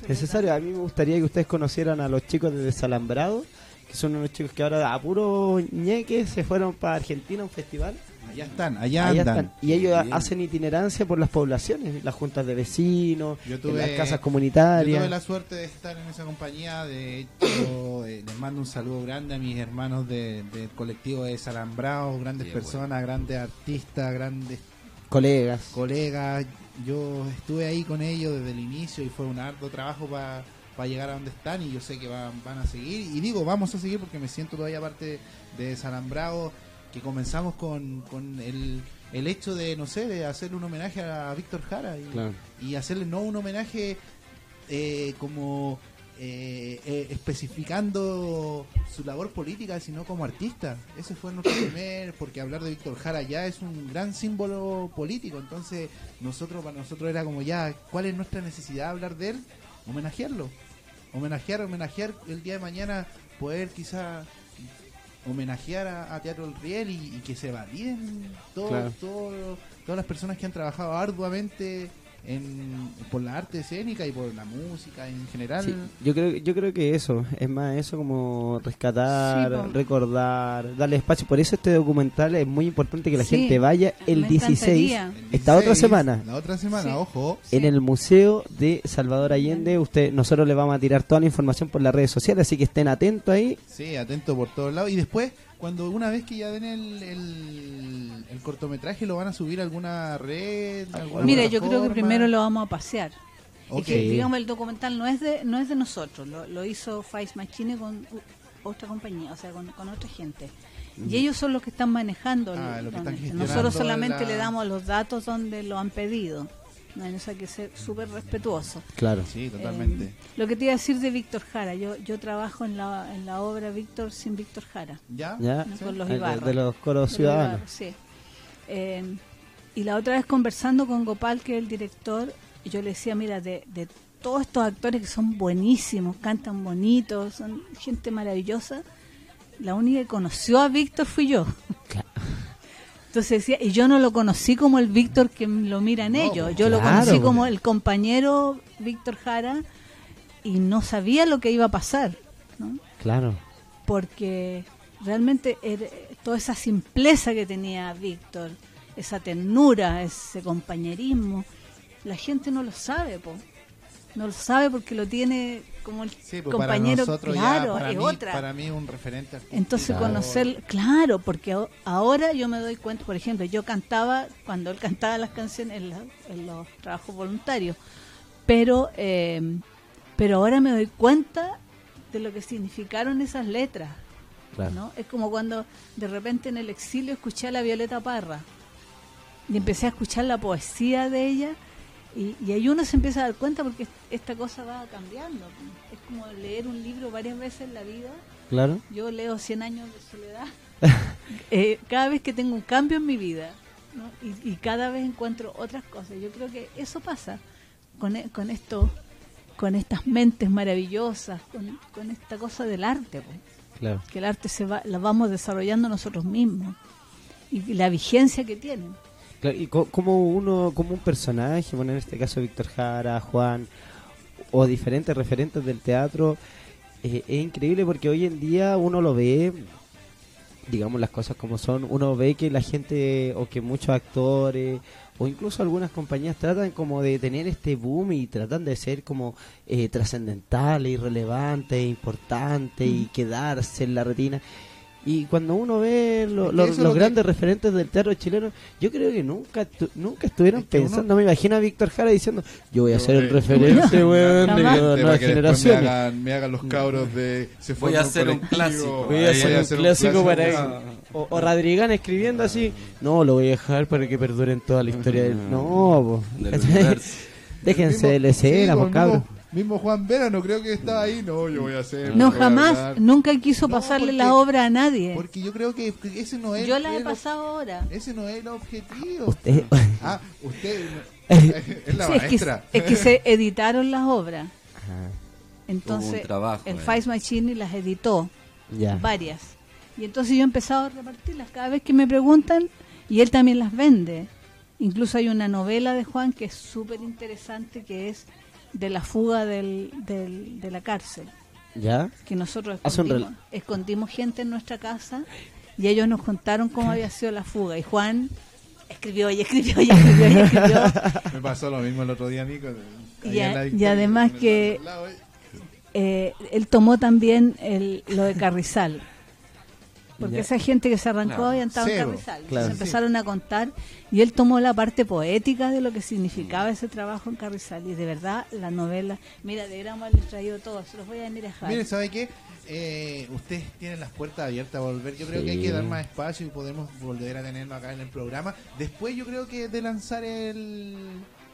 [SPEAKER 1] necesario. A mí me gustaría que ustedes conocieran a los chicos de Desalambrado, que son unos chicos que ahora a puro ñeque se fueron para Argentina a un festival.
[SPEAKER 2] allá están, allá
[SPEAKER 1] Allá
[SPEAKER 2] andan.
[SPEAKER 1] están. Y ellos
[SPEAKER 4] Bien.
[SPEAKER 1] hacen itinerancia por las poblaciones, las juntas de vecinos,
[SPEAKER 2] Yo
[SPEAKER 1] en
[SPEAKER 2] tuve-
[SPEAKER 1] las casas
[SPEAKER 2] Yo
[SPEAKER 1] comunitarias.
[SPEAKER 2] tuve la suerte de estar en esa compañía. De hecho, eh, les mando un saludo grande a mis hermanos de- del colectivo de Salambrao, grandes personas, grandes artistas, grandes
[SPEAKER 1] Colegas.
[SPEAKER 2] colegas. Yo estuve ahí con ellos desde el inicio y fue un arduo trabajo para llegar a donde están y yo sé que van, van a seguir. Y digo, vamos a seguir porque me siento todavía parte de Salambrao, que comenzamos con, con el, el hecho de, no sé, de hacerle un homenaje a Víctor Jara y,
[SPEAKER 1] Claro.
[SPEAKER 2] y hacerle no un homenaje eh, como eh, eh, especificando su labor política, sino como artista. Ese fue nuestro primer, porque hablar de Víctor Jara ya es un gran símbolo político. Entonces, nosotros, para nosotros era como ya, ¿cuál es nuestra necesidad de hablar de él? Homenajearlo. Homenajear, homenajear el día de mañana, poder quizá homenajear a, a Teatro del Riel y, y que se validen todos,
[SPEAKER 1] Claro.
[SPEAKER 2] todos- todas las personas que han trabajado arduamente en, por la arte escénica y por la música en general.
[SPEAKER 1] Sí, yo creo yo creo que eso es más eso como rescatar
[SPEAKER 3] Sí,
[SPEAKER 1] recordar darle espacio por eso este documental es muy importante que la
[SPEAKER 3] Sí,
[SPEAKER 1] gente vaya el
[SPEAKER 3] me
[SPEAKER 1] 16
[SPEAKER 3] encantaría.
[SPEAKER 2] El
[SPEAKER 1] esta otra
[SPEAKER 2] 16,
[SPEAKER 1] semana
[SPEAKER 2] La otra semana,
[SPEAKER 3] Sí.
[SPEAKER 2] ojo.
[SPEAKER 3] Sí.
[SPEAKER 1] en el museo de Salvador Allende usted nosotros le vamos a tirar toda la información por las redes sociales así que estén atentos ahí
[SPEAKER 2] Sí, atento por todos lados. Y después, cuando una vez que ya den el, el, el cortometraje, lo van a subir a alguna red. alguna
[SPEAKER 3] Mira, yo creo que primero lo vamos a pasear.
[SPEAKER 2] Ok.
[SPEAKER 3] Es que, digamos, el documental no es de no es de nosotros, lo, lo hizo Face Machine con otra compañía, o sea, con, con otra gente. Y ellos son los que están manejando.
[SPEAKER 2] Mm. Ah, lo que están
[SPEAKER 3] Nosotros solamente
[SPEAKER 2] la-
[SPEAKER 3] le damos los datos donde lo han pedido. No, en eso hay que ser súper respetuoso.
[SPEAKER 1] claro
[SPEAKER 2] Sí, totalmente.
[SPEAKER 3] Eh, lo que te iba a decir de Víctor Jara, yo yo trabajo en la, en la obra Víctor sin Víctor Jara.
[SPEAKER 2] ¿Ya?
[SPEAKER 1] ya
[SPEAKER 3] No, con los
[SPEAKER 1] de,
[SPEAKER 3] Ibarra.
[SPEAKER 1] de los coros ciudadanos
[SPEAKER 3] Ibarra, sí. Eh, y la otra vez conversando con Gopal, que es el director, yo le decía, mira, de, de todos estos actores que son buenísimos, cantan bonitos, son gente maravillosa, la única que conoció a Víctor fui yo.
[SPEAKER 1] Claro.
[SPEAKER 3] Entonces decía, y yo no lo conocí como el Víctor que lo miran
[SPEAKER 2] No,
[SPEAKER 3] ellos,
[SPEAKER 2] pues,
[SPEAKER 3] yo lo conocí
[SPEAKER 1] pues.
[SPEAKER 3] como el compañero Víctor Jara y no sabía lo que iba a pasar. ¿no?
[SPEAKER 1] claro
[SPEAKER 3] porque realmente era- toda esa simpleza que tenía Víctor, esa ternura, ese compañerismo, la gente no lo sabe, po. No lo sabe porque lo tiene como el
[SPEAKER 2] Sí, pues
[SPEAKER 3] compañero,
[SPEAKER 2] para nosotros
[SPEAKER 3] claro,
[SPEAKER 2] ya, para
[SPEAKER 3] es
[SPEAKER 2] mí,
[SPEAKER 3] otra.
[SPEAKER 2] Para mí un referente artístico.
[SPEAKER 3] Entonces
[SPEAKER 1] Claro.
[SPEAKER 3] conocer, claro, porque a- ahora yo me doy cuenta, por ejemplo, yo cantaba, cuando él cantaba las canciones en, la- en los trabajos voluntarios, pero, eh, pero ahora me doy cuenta de lo que significaron esas letras.
[SPEAKER 1] Claro.
[SPEAKER 3] ¿no? Es como cuando de repente en el exilio escuché a la Violeta Parra y empecé a escuchar la poesía de ella y, y ahí uno se empieza a dar cuenta porque esta cosa va cambiando. Es como leer un libro varias veces en la vida.
[SPEAKER 1] Claro.
[SPEAKER 3] Yo leo 100 años de soledad. Eh, cada vez que tengo un cambio en mi vida ¿no? y, y cada vez encuentro otras cosas. Yo creo que eso pasa con, e- con esto, con estas mentes maravillosas, con, con esta cosa del arte. pues
[SPEAKER 1] Claro.
[SPEAKER 3] que el arte se va, la vamos desarrollando nosotros mismos y la vigencia que tiene.
[SPEAKER 1] Claro, y co- como uno, como un personaje, bueno, en este caso Víctor Jara, Juan, o diferentes referentes del teatro, eh, es increíble porque hoy en día uno lo ve, digamos las cosas como son, uno ve que la gente, o que muchos actores, o incluso algunas compañías tratan como de tener este boom y tratan de ser como eh, trascendentales, irrelevantes, importantes y quedarse en la retina. Y cuando uno ve lo- lo- los
[SPEAKER 2] lo que-
[SPEAKER 1] grandes referentes del teatro chileno, yo creo que nunca tu- nunca estuvieron
[SPEAKER 2] Es que uno-
[SPEAKER 1] pensando, me imagino a Víctor Jara diciendo, yo voy a ser el referente, weón, de nuevas
[SPEAKER 5] me
[SPEAKER 1] generaciones.
[SPEAKER 5] hagan, me hagan los cabros de... Se
[SPEAKER 4] Voy a hacer un clásico.
[SPEAKER 1] Voy a
[SPEAKER 5] ahí
[SPEAKER 1] hacer un clásico para
[SPEAKER 5] clásico.
[SPEAKER 1] O, o Radrigán escribiendo así, no, lo voy a dejar para que perduren toda la historia del... No, po. Déjense de la escena,
[SPEAKER 2] sí,
[SPEAKER 1] po, cabros.
[SPEAKER 2] Mismo, Juan Vera, no creo que estaba ahí. No, yo voy a hacer.
[SPEAKER 3] No, jamás, nunca quiso
[SPEAKER 2] No,
[SPEAKER 3] pasarle
[SPEAKER 2] porque-
[SPEAKER 3] la obra a nadie.
[SPEAKER 2] Porque yo creo que ese no es.
[SPEAKER 3] Yo la he pasado ahora.
[SPEAKER 2] Ese no es el objetivo.
[SPEAKER 1] Usted-
[SPEAKER 2] Ah, usted es la
[SPEAKER 3] Sí, es, que,
[SPEAKER 2] maestra.
[SPEAKER 3] es que se editaron las obras.
[SPEAKER 1] Ajá,
[SPEAKER 3] Entonces,
[SPEAKER 4] trabajo
[SPEAKER 3] el
[SPEAKER 4] ahí.
[SPEAKER 3] Face Machine las editó,
[SPEAKER 1] ya.
[SPEAKER 3] varias. Y entonces yo he empezado a repartirlas cada vez que me preguntan y él también las vende. Incluso hay una novela de Juan que es súper interesante que es de la fuga del, del- de la cárcel.
[SPEAKER 1] ¿Ya?
[SPEAKER 3] Que nosotros escondimos, escondimos gente en nuestra casa y ellos nos contaron cómo había sido la fuga. Y Juan escribió y escribió y escribió y escribió.
[SPEAKER 2] Me pasó lo mismo el otro día, Nico.
[SPEAKER 3] Y a- y además que-
[SPEAKER 2] eh,
[SPEAKER 3] él tomó también el, lo de Carrizal. Porque
[SPEAKER 1] Ya.
[SPEAKER 3] esa gente que se arrancó
[SPEAKER 4] Claro.
[SPEAKER 3] había estado en. Carrizal.
[SPEAKER 1] Claro.
[SPEAKER 3] Se empezaron a contar y él tomó la parte poética de lo que significaba ese trabajo en Carrizal. Y de verdad, la novela, mira, deberíamos haberle traído todo, se los voy a venir a dejar.
[SPEAKER 2] Miren, ¿sabe qué? Eh, ustedes tienen las puertas abiertas a volver. Yo creo que hay que dar más espacio y podemos volver a tenerlo acá en el programa. Después, yo creo que de lanzar el,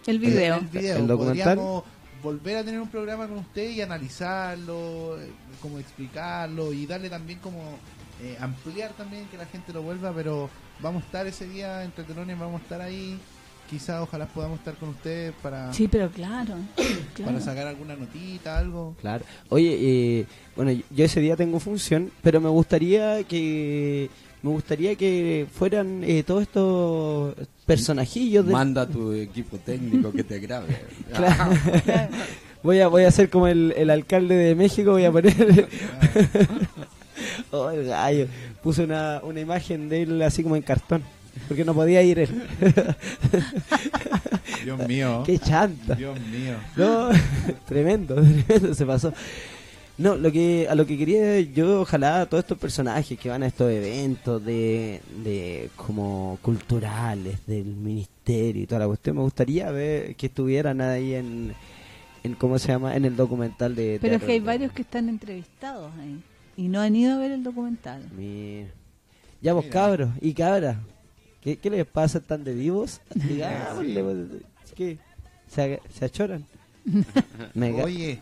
[SPEAKER 3] el video.
[SPEAKER 2] el, video,
[SPEAKER 1] ¿El documental?
[SPEAKER 2] podríamos volver a tener un programa con usted y analizarlo, eh, como explicarlo y darle también como eh, ampliar también que la gente lo vuelva. Pero vamos a estar ese día entre telones, vamos a estar ahí. Quizás, ojalá podamos estar con ustedes para,
[SPEAKER 3] Sí, pero claro. claro.
[SPEAKER 2] para sacar alguna notita, algo.
[SPEAKER 1] Claro. Oye, eh, bueno, yo ese día tengo función, pero me gustaría que me gustaría que fueran eh, todos estos personajillos de
[SPEAKER 4] Manda a tu equipo técnico que te grabe.
[SPEAKER 1] Claro. voy a voy a ser como el, el alcalde de México, voy a poner Oh, el gallo. Puse una, una imagen de él así como en cartón, porque no podía ir él.
[SPEAKER 2] Dios mío.
[SPEAKER 1] Qué chanta.
[SPEAKER 2] Dios mío.
[SPEAKER 1] No, tremendo, tremendo, se pasó. No, lo que a lo que quería yo, ojalá todos estos personajes que van a estos eventos de, de como culturales del ministerio y toda la cuestión, me gustaría ver que estuvieran ahí en, en cómo se llama, en el documental de.
[SPEAKER 3] Pero es que hay varios que están entrevistados ahí y no han ido a ver el documental.
[SPEAKER 1] Mira. Ya vos
[SPEAKER 2] Mira.
[SPEAKER 1] cabros y cabras, ¿qué, ¿qué les pasa? ¿Están de vivos? Digámosle, pues, ¿qué? ¿Se, se achoran?
[SPEAKER 2] Oye,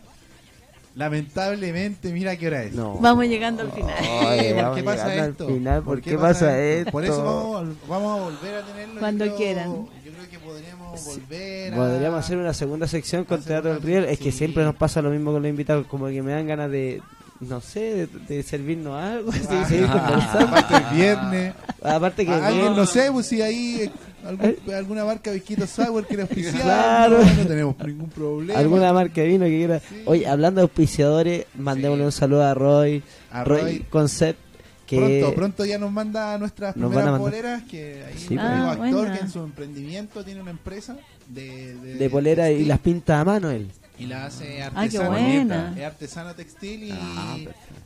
[SPEAKER 2] lamentablemente, mira qué hora es.
[SPEAKER 1] No.
[SPEAKER 3] Vamos llegando al final.
[SPEAKER 1] Ay,
[SPEAKER 2] ¿Por
[SPEAKER 1] vamos
[SPEAKER 2] qué pasa
[SPEAKER 1] llegando al
[SPEAKER 2] esto?
[SPEAKER 1] final, ¿por qué pasa esto?
[SPEAKER 2] Por eso vamos, a- vamos a volver a tenerlo. yo
[SPEAKER 3] Cuando
[SPEAKER 2] creo-
[SPEAKER 3] quieran.
[SPEAKER 2] Yo creo que podríamos volver a...
[SPEAKER 1] Podríamos hacer una segunda sección con
[SPEAKER 2] Hacer
[SPEAKER 1] Teatro del Riel. Es que
[SPEAKER 2] sí.
[SPEAKER 1] siempre nos pasa lo mismo con los invitados, como que me dan ganas de, no sé, de, de servirnos algo,
[SPEAKER 2] Ah,
[SPEAKER 1] seguir conversando.
[SPEAKER 2] Aparte el viernes.
[SPEAKER 1] Aparte que
[SPEAKER 2] alguien,
[SPEAKER 1] no-
[SPEAKER 2] no sé, pues si ahí eh, algún- alguna marca Visquito Sour quiere auspiciar,
[SPEAKER 1] Claro.
[SPEAKER 2] no, no tenemos ningún problema.
[SPEAKER 1] alguna marca de vino que quiera.
[SPEAKER 2] Sí.
[SPEAKER 1] Oye, hablando de auspiciadores, mandémosle
[SPEAKER 2] Sí.
[SPEAKER 1] un saludo a Roy,
[SPEAKER 2] A
[SPEAKER 1] Roy,
[SPEAKER 2] Roy.
[SPEAKER 1] Concept, que
[SPEAKER 2] Pronto, pronto ya nos manda nuestras
[SPEAKER 1] Nos
[SPEAKER 2] primeras
[SPEAKER 1] van a mandar.
[SPEAKER 2] poleras, que ahí
[SPEAKER 1] Sí,
[SPEAKER 2] un
[SPEAKER 1] pues.
[SPEAKER 3] Ah,
[SPEAKER 2] actor
[SPEAKER 3] buena.
[SPEAKER 2] que en su emprendimiento tiene una empresa de, de,
[SPEAKER 1] de polera y las pinta a mano él.
[SPEAKER 2] Y la hace
[SPEAKER 3] Ah, qué
[SPEAKER 2] artesana.
[SPEAKER 3] buena.
[SPEAKER 2] Es artesana textil y,
[SPEAKER 1] Ah,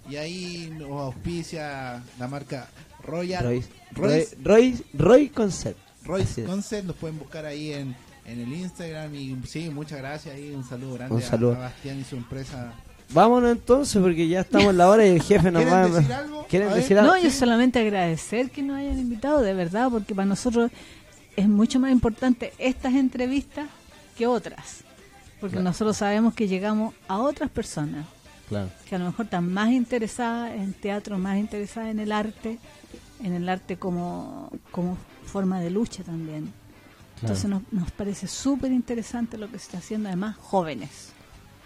[SPEAKER 2] y ahí nos auspicia la marca Royal
[SPEAKER 1] Roy, Roy,
[SPEAKER 2] Royce,
[SPEAKER 1] Roy, Roy Concept. Es.
[SPEAKER 2] Concept, nos pueden buscar ahí en, en el Instagram y sí, muchas gracias y un saludo grande
[SPEAKER 1] Un
[SPEAKER 2] a-
[SPEAKER 1] saludo.
[SPEAKER 2] A, Bastián y su empresa
[SPEAKER 1] Vámonos entonces porque ya estamos en la hora y el jefe nos va
[SPEAKER 2] ¿Quieren decir algo?
[SPEAKER 1] ¿Quieren
[SPEAKER 2] A ver.
[SPEAKER 1] decir algo?
[SPEAKER 3] No, yo solamente agradecer que nos hayan invitado, de verdad, porque para nosotros es mucho más importante estas entrevistas que otras. Porque nosotros sabemos que llegamos a otras personas
[SPEAKER 1] Claro.
[SPEAKER 3] que a lo mejor están más interesadas en teatro, más interesadas en el arte, en el arte como, como forma de lucha también. Entonces nos, nos parece súper interesante lo que se está haciendo, además jóvenes.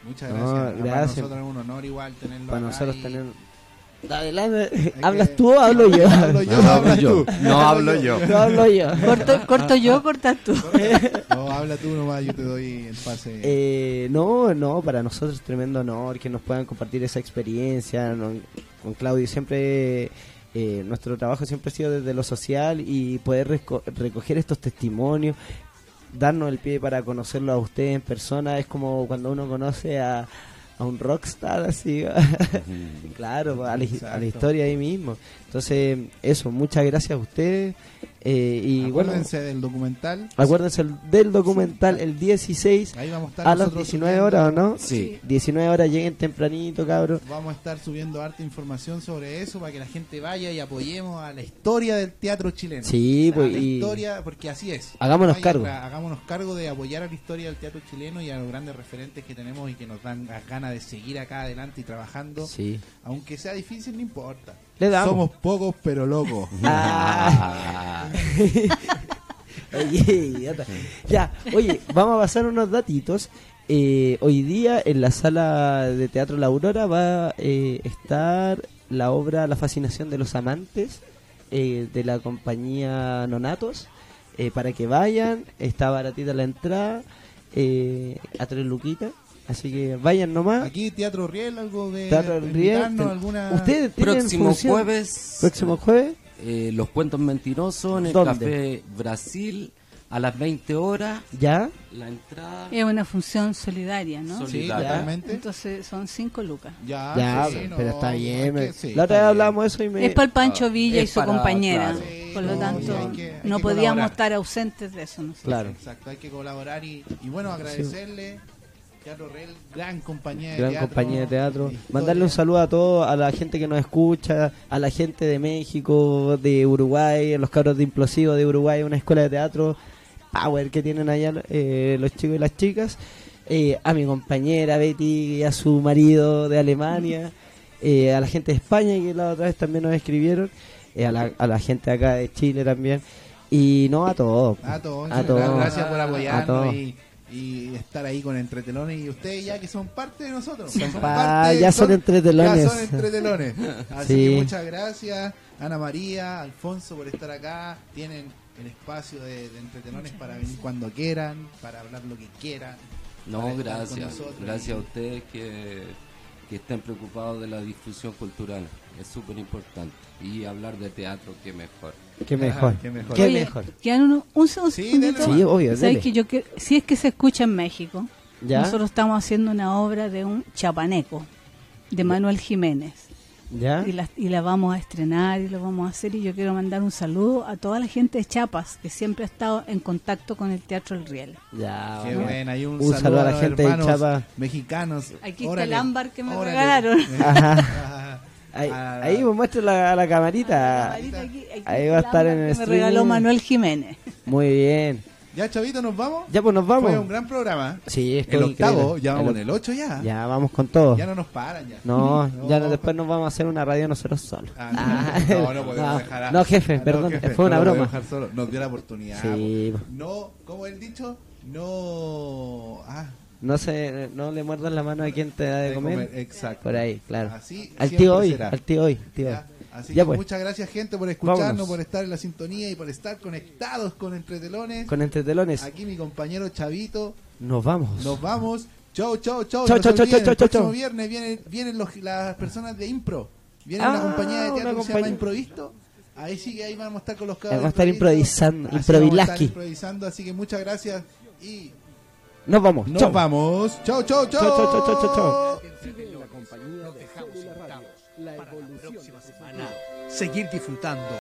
[SPEAKER 2] Muchas
[SPEAKER 1] No,
[SPEAKER 2] gracias. Para nosotros es un honor igual tenerlo
[SPEAKER 1] Para
[SPEAKER 2] acá
[SPEAKER 1] nosotros
[SPEAKER 2] y-
[SPEAKER 1] tener... Adelante. ¿Hablas tú o hablo yo?
[SPEAKER 2] Hablo yo,
[SPEAKER 4] No,
[SPEAKER 2] hablas
[SPEAKER 4] yo. No hablo yo.
[SPEAKER 1] No hablo yo.
[SPEAKER 3] Corto, corto yo, cortas tú.
[SPEAKER 2] No, habla tú nomás, yo te doy el pase.
[SPEAKER 1] Eh, no, no, para nosotros es tremendo honor que nos puedan compartir esa experiencia. ¿no? Con Claudio siempre, eh, nuestro trabajo siempre ha sido desde lo social y poder reco- recoger estos testimonios, darnos el pie para conocerlo a usted en persona, es como cuando uno conoce a, a un rockstar así, claro, a la, a la
[SPEAKER 2] Exacto.
[SPEAKER 1] historia ahí mismo. Entonces, eso, muchas gracias a ustedes. Eh, y bueno,
[SPEAKER 2] Acuérdense del documental.
[SPEAKER 1] acuérdense del documental el 16
[SPEAKER 2] Ahí vamos a estar
[SPEAKER 1] a las
[SPEAKER 2] nosotros
[SPEAKER 1] 19
[SPEAKER 2] subiendo-
[SPEAKER 1] horas, ¿o no?
[SPEAKER 4] Sí.
[SPEAKER 1] 19 horas lleguen tempranito, cabros.
[SPEAKER 2] Vamos a estar subiendo harta información sobre eso para que la gente vaya y apoyemos a la historia del teatro chileno.
[SPEAKER 1] Sí,
[SPEAKER 2] A
[SPEAKER 1] pues,
[SPEAKER 2] la
[SPEAKER 1] y-
[SPEAKER 2] historia, porque así es.
[SPEAKER 1] Hagámonos
[SPEAKER 2] Vaya,
[SPEAKER 1] cargo.
[SPEAKER 2] Hagámonos cargo de apoyar a la historia del teatro chileno y a los grandes referentes que tenemos y que nos dan las ganas de seguir acá adelante y trabajando.
[SPEAKER 1] Sí.
[SPEAKER 2] Aunque sea difícil, no importa.
[SPEAKER 1] Le damos.
[SPEAKER 2] Somos pocos pero locos.
[SPEAKER 1] Ah. Oye. Ya, oye, vamos a pasar unos datitos. Eh, hoy día en la sala de teatro La Aurora va a eh, estar la obra La fascinación de los amantes eh, de la compañía Nonatos. Eh, para que vayan, está baratita la entrada, eh, a tres luquitas. Así que vayan nomás.
[SPEAKER 2] Aquí Teatro Riel, algo de
[SPEAKER 1] Teatro Riel.
[SPEAKER 2] alguna...
[SPEAKER 1] ¿Ustedes tienen
[SPEAKER 4] Próximo
[SPEAKER 1] función?
[SPEAKER 4] jueves.
[SPEAKER 1] Próximo jueves.
[SPEAKER 4] eh, los cuentos mentirosos en el
[SPEAKER 1] ¿Dónde?
[SPEAKER 4] Café Brasil a las 20 horas.
[SPEAKER 1] ¿Ya?
[SPEAKER 4] La entrada.
[SPEAKER 3] Es una función solidaria, ¿no?
[SPEAKER 4] Sol-
[SPEAKER 2] Sí,
[SPEAKER 4] Solidaria.
[SPEAKER 2] totalmente.
[SPEAKER 3] Entonces son cinco lucas.
[SPEAKER 2] Ya,
[SPEAKER 1] Ya,
[SPEAKER 2] sí,
[SPEAKER 1] pero
[SPEAKER 2] no,
[SPEAKER 1] está bien. me-
[SPEAKER 2] sí,
[SPEAKER 1] la otra vez
[SPEAKER 2] bien.
[SPEAKER 1] hablábamos eso y me...
[SPEAKER 3] Es para el Pancho
[SPEAKER 4] Ah,
[SPEAKER 3] Villa y su
[SPEAKER 4] para-
[SPEAKER 3] compañera.
[SPEAKER 4] claro.
[SPEAKER 3] Por lo
[SPEAKER 2] No,
[SPEAKER 3] tanto,
[SPEAKER 2] sí, hay que- hay
[SPEAKER 3] no podíamos
[SPEAKER 2] colaborar.
[SPEAKER 3] estar ausentes de eso. nosotros.
[SPEAKER 1] Claro.
[SPEAKER 2] Exacto, hay que colaborar y, y bueno, agradecerle. Teatro Real, gran compañía de
[SPEAKER 1] gran
[SPEAKER 2] teatro.
[SPEAKER 1] compañía de teatro. Mandarle un saludo a todos, a la gente que nos escucha, a la gente de México, de Uruguay, a los cabros de Implosivo de Uruguay, una escuela de teatro power que tienen allá eh, los chicos y las chicas. Eh, a mi compañera Betty y a su marido de Alemania, eh, a la gente de España que la otra vez también nos escribieron, eh, a, la, a la gente acá de Chile también. Y no a todos.
[SPEAKER 2] A todos,
[SPEAKER 1] A todos.
[SPEAKER 2] gracias por
[SPEAKER 1] A todos.
[SPEAKER 2] apoyarnos y, y estar ahí con Entretelones y ustedes ya que son parte de nosotros.
[SPEAKER 1] Son
[SPEAKER 2] son
[SPEAKER 1] pa-
[SPEAKER 2] parte-
[SPEAKER 1] ya son entretelones.
[SPEAKER 2] Ya son entretelones. Así
[SPEAKER 1] Sí.
[SPEAKER 2] que muchas gracias Ana María, Alfonso por estar acá. Tienen el espacio de, de entretelones para venir cuando quieran, para hablar lo que quieran.
[SPEAKER 4] No, gracias.
[SPEAKER 2] nosotros.
[SPEAKER 4] Gracias a ustedes que, que estén preocupados de la difusión cultural. Es súper importante. Y hablar de teatro, qué mejor.
[SPEAKER 1] Qué mejor.
[SPEAKER 2] qué mejor.
[SPEAKER 1] Qué
[SPEAKER 3] Oye,
[SPEAKER 1] mejor.
[SPEAKER 3] quedan un, un
[SPEAKER 2] Sí,
[SPEAKER 3] segundito.
[SPEAKER 1] Sí, obvio,
[SPEAKER 3] ¿Sabes
[SPEAKER 1] dele.
[SPEAKER 3] que yo que- si es que se escucha en México,
[SPEAKER 1] ¿Ya?
[SPEAKER 3] nosotros estamos haciendo una obra de un chapaneco de Manuel Jiménez
[SPEAKER 1] ¿Ya?
[SPEAKER 3] y la, y la vamos a estrenar y lo vamos a hacer y yo quiero mandar un saludo a toda la gente de Chiapas que siempre ha estado en contacto con el Teatro El Riel.
[SPEAKER 1] Ya,
[SPEAKER 2] Qué
[SPEAKER 1] bueno.
[SPEAKER 2] buena, y un,
[SPEAKER 1] Un saludo a la gente de Chapa.
[SPEAKER 2] mexicanos.
[SPEAKER 3] Aquí está el ámbar que me
[SPEAKER 2] órale.
[SPEAKER 3] regalaron.
[SPEAKER 1] Ajá. Ahí,
[SPEAKER 2] Ah,
[SPEAKER 1] ahí pues muestra la, la camarita.
[SPEAKER 3] Ahorita aquí- aquí
[SPEAKER 1] Ahí va a estar en el
[SPEAKER 3] que me regaló
[SPEAKER 1] streaming.
[SPEAKER 3] Manuel Jiménez.
[SPEAKER 1] Muy bien.
[SPEAKER 2] Ya, Chavito, ¿nos vamos?
[SPEAKER 1] Ya pues nos vamos.
[SPEAKER 2] Fue un gran programa.
[SPEAKER 1] Sí, es que
[SPEAKER 2] El octavo,
[SPEAKER 1] increíble.
[SPEAKER 2] ya vamos
[SPEAKER 1] El
[SPEAKER 2] en el 8 ya.
[SPEAKER 1] Ya vamos con todo.
[SPEAKER 2] Ya no nos paran ya.
[SPEAKER 1] No, ya no,
[SPEAKER 2] No.
[SPEAKER 1] después nos vamos a hacer una radio nosotros solos.
[SPEAKER 2] Ah,
[SPEAKER 1] Ah,
[SPEAKER 2] no, no podemos
[SPEAKER 1] no.
[SPEAKER 2] dejar a-
[SPEAKER 1] No, jefe,
[SPEAKER 2] Ah, no,
[SPEAKER 1] perdón,
[SPEAKER 2] jefe,
[SPEAKER 1] fue una
[SPEAKER 2] no
[SPEAKER 1] broma.
[SPEAKER 2] podemos dejar solo. Nos dio la oportunidad.
[SPEAKER 1] Sí.
[SPEAKER 2] po. No, como el dicho, no. Ah,
[SPEAKER 1] No se, no le muerdas la mano a quien te da de
[SPEAKER 2] de
[SPEAKER 1] comer.
[SPEAKER 2] comer, Exacto.
[SPEAKER 1] Por ahí, claro.
[SPEAKER 2] Así
[SPEAKER 1] Al tío hoy,
[SPEAKER 2] será.
[SPEAKER 1] al tío hoy, tío hoy.
[SPEAKER 2] Ya, Así
[SPEAKER 1] Ya
[SPEAKER 2] que
[SPEAKER 1] pues.
[SPEAKER 2] muchas gracias, gente, por escucharnos,
[SPEAKER 1] Vámonos.
[SPEAKER 2] por estar en la sintonía y por estar conectados con Entretelones.
[SPEAKER 1] Con entretelones.
[SPEAKER 2] Aquí mi compañero Chavito.
[SPEAKER 1] Nos vamos.
[SPEAKER 2] Nos vamos. Chau, chau, chau.
[SPEAKER 1] Chau,
[SPEAKER 2] No
[SPEAKER 1] chau, chau, chau,
[SPEAKER 2] el
[SPEAKER 1] chau,
[SPEAKER 2] próximo
[SPEAKER 1] chau.
[SPEAKER 2] viernes vienen, vienen los- las personas de Impro. Viene
[SPEAKER 1] Ah,
[SPEAKER 2] una compañía de teatro que se llama. Improvisto. Ahí sí que ahí vamos a estar con los cabros.
[SPEAKER 1] Vamos a estar improvisando,
[SPEAKER 2] Así improvisando, así que muchas gracias y
[SPEAKER 1] Nos vamos.
[SPEAKER 2] nos
[SPEAKER 1] Chau.
[SPEAKER 2] vamos. Chau, chau, chau.
[SPEAKER 1] Chau, chau, chau, chau, chau, chau.
[SPEAKER 6] Nos dejamos invitados para la próxima semana seguir disfrutando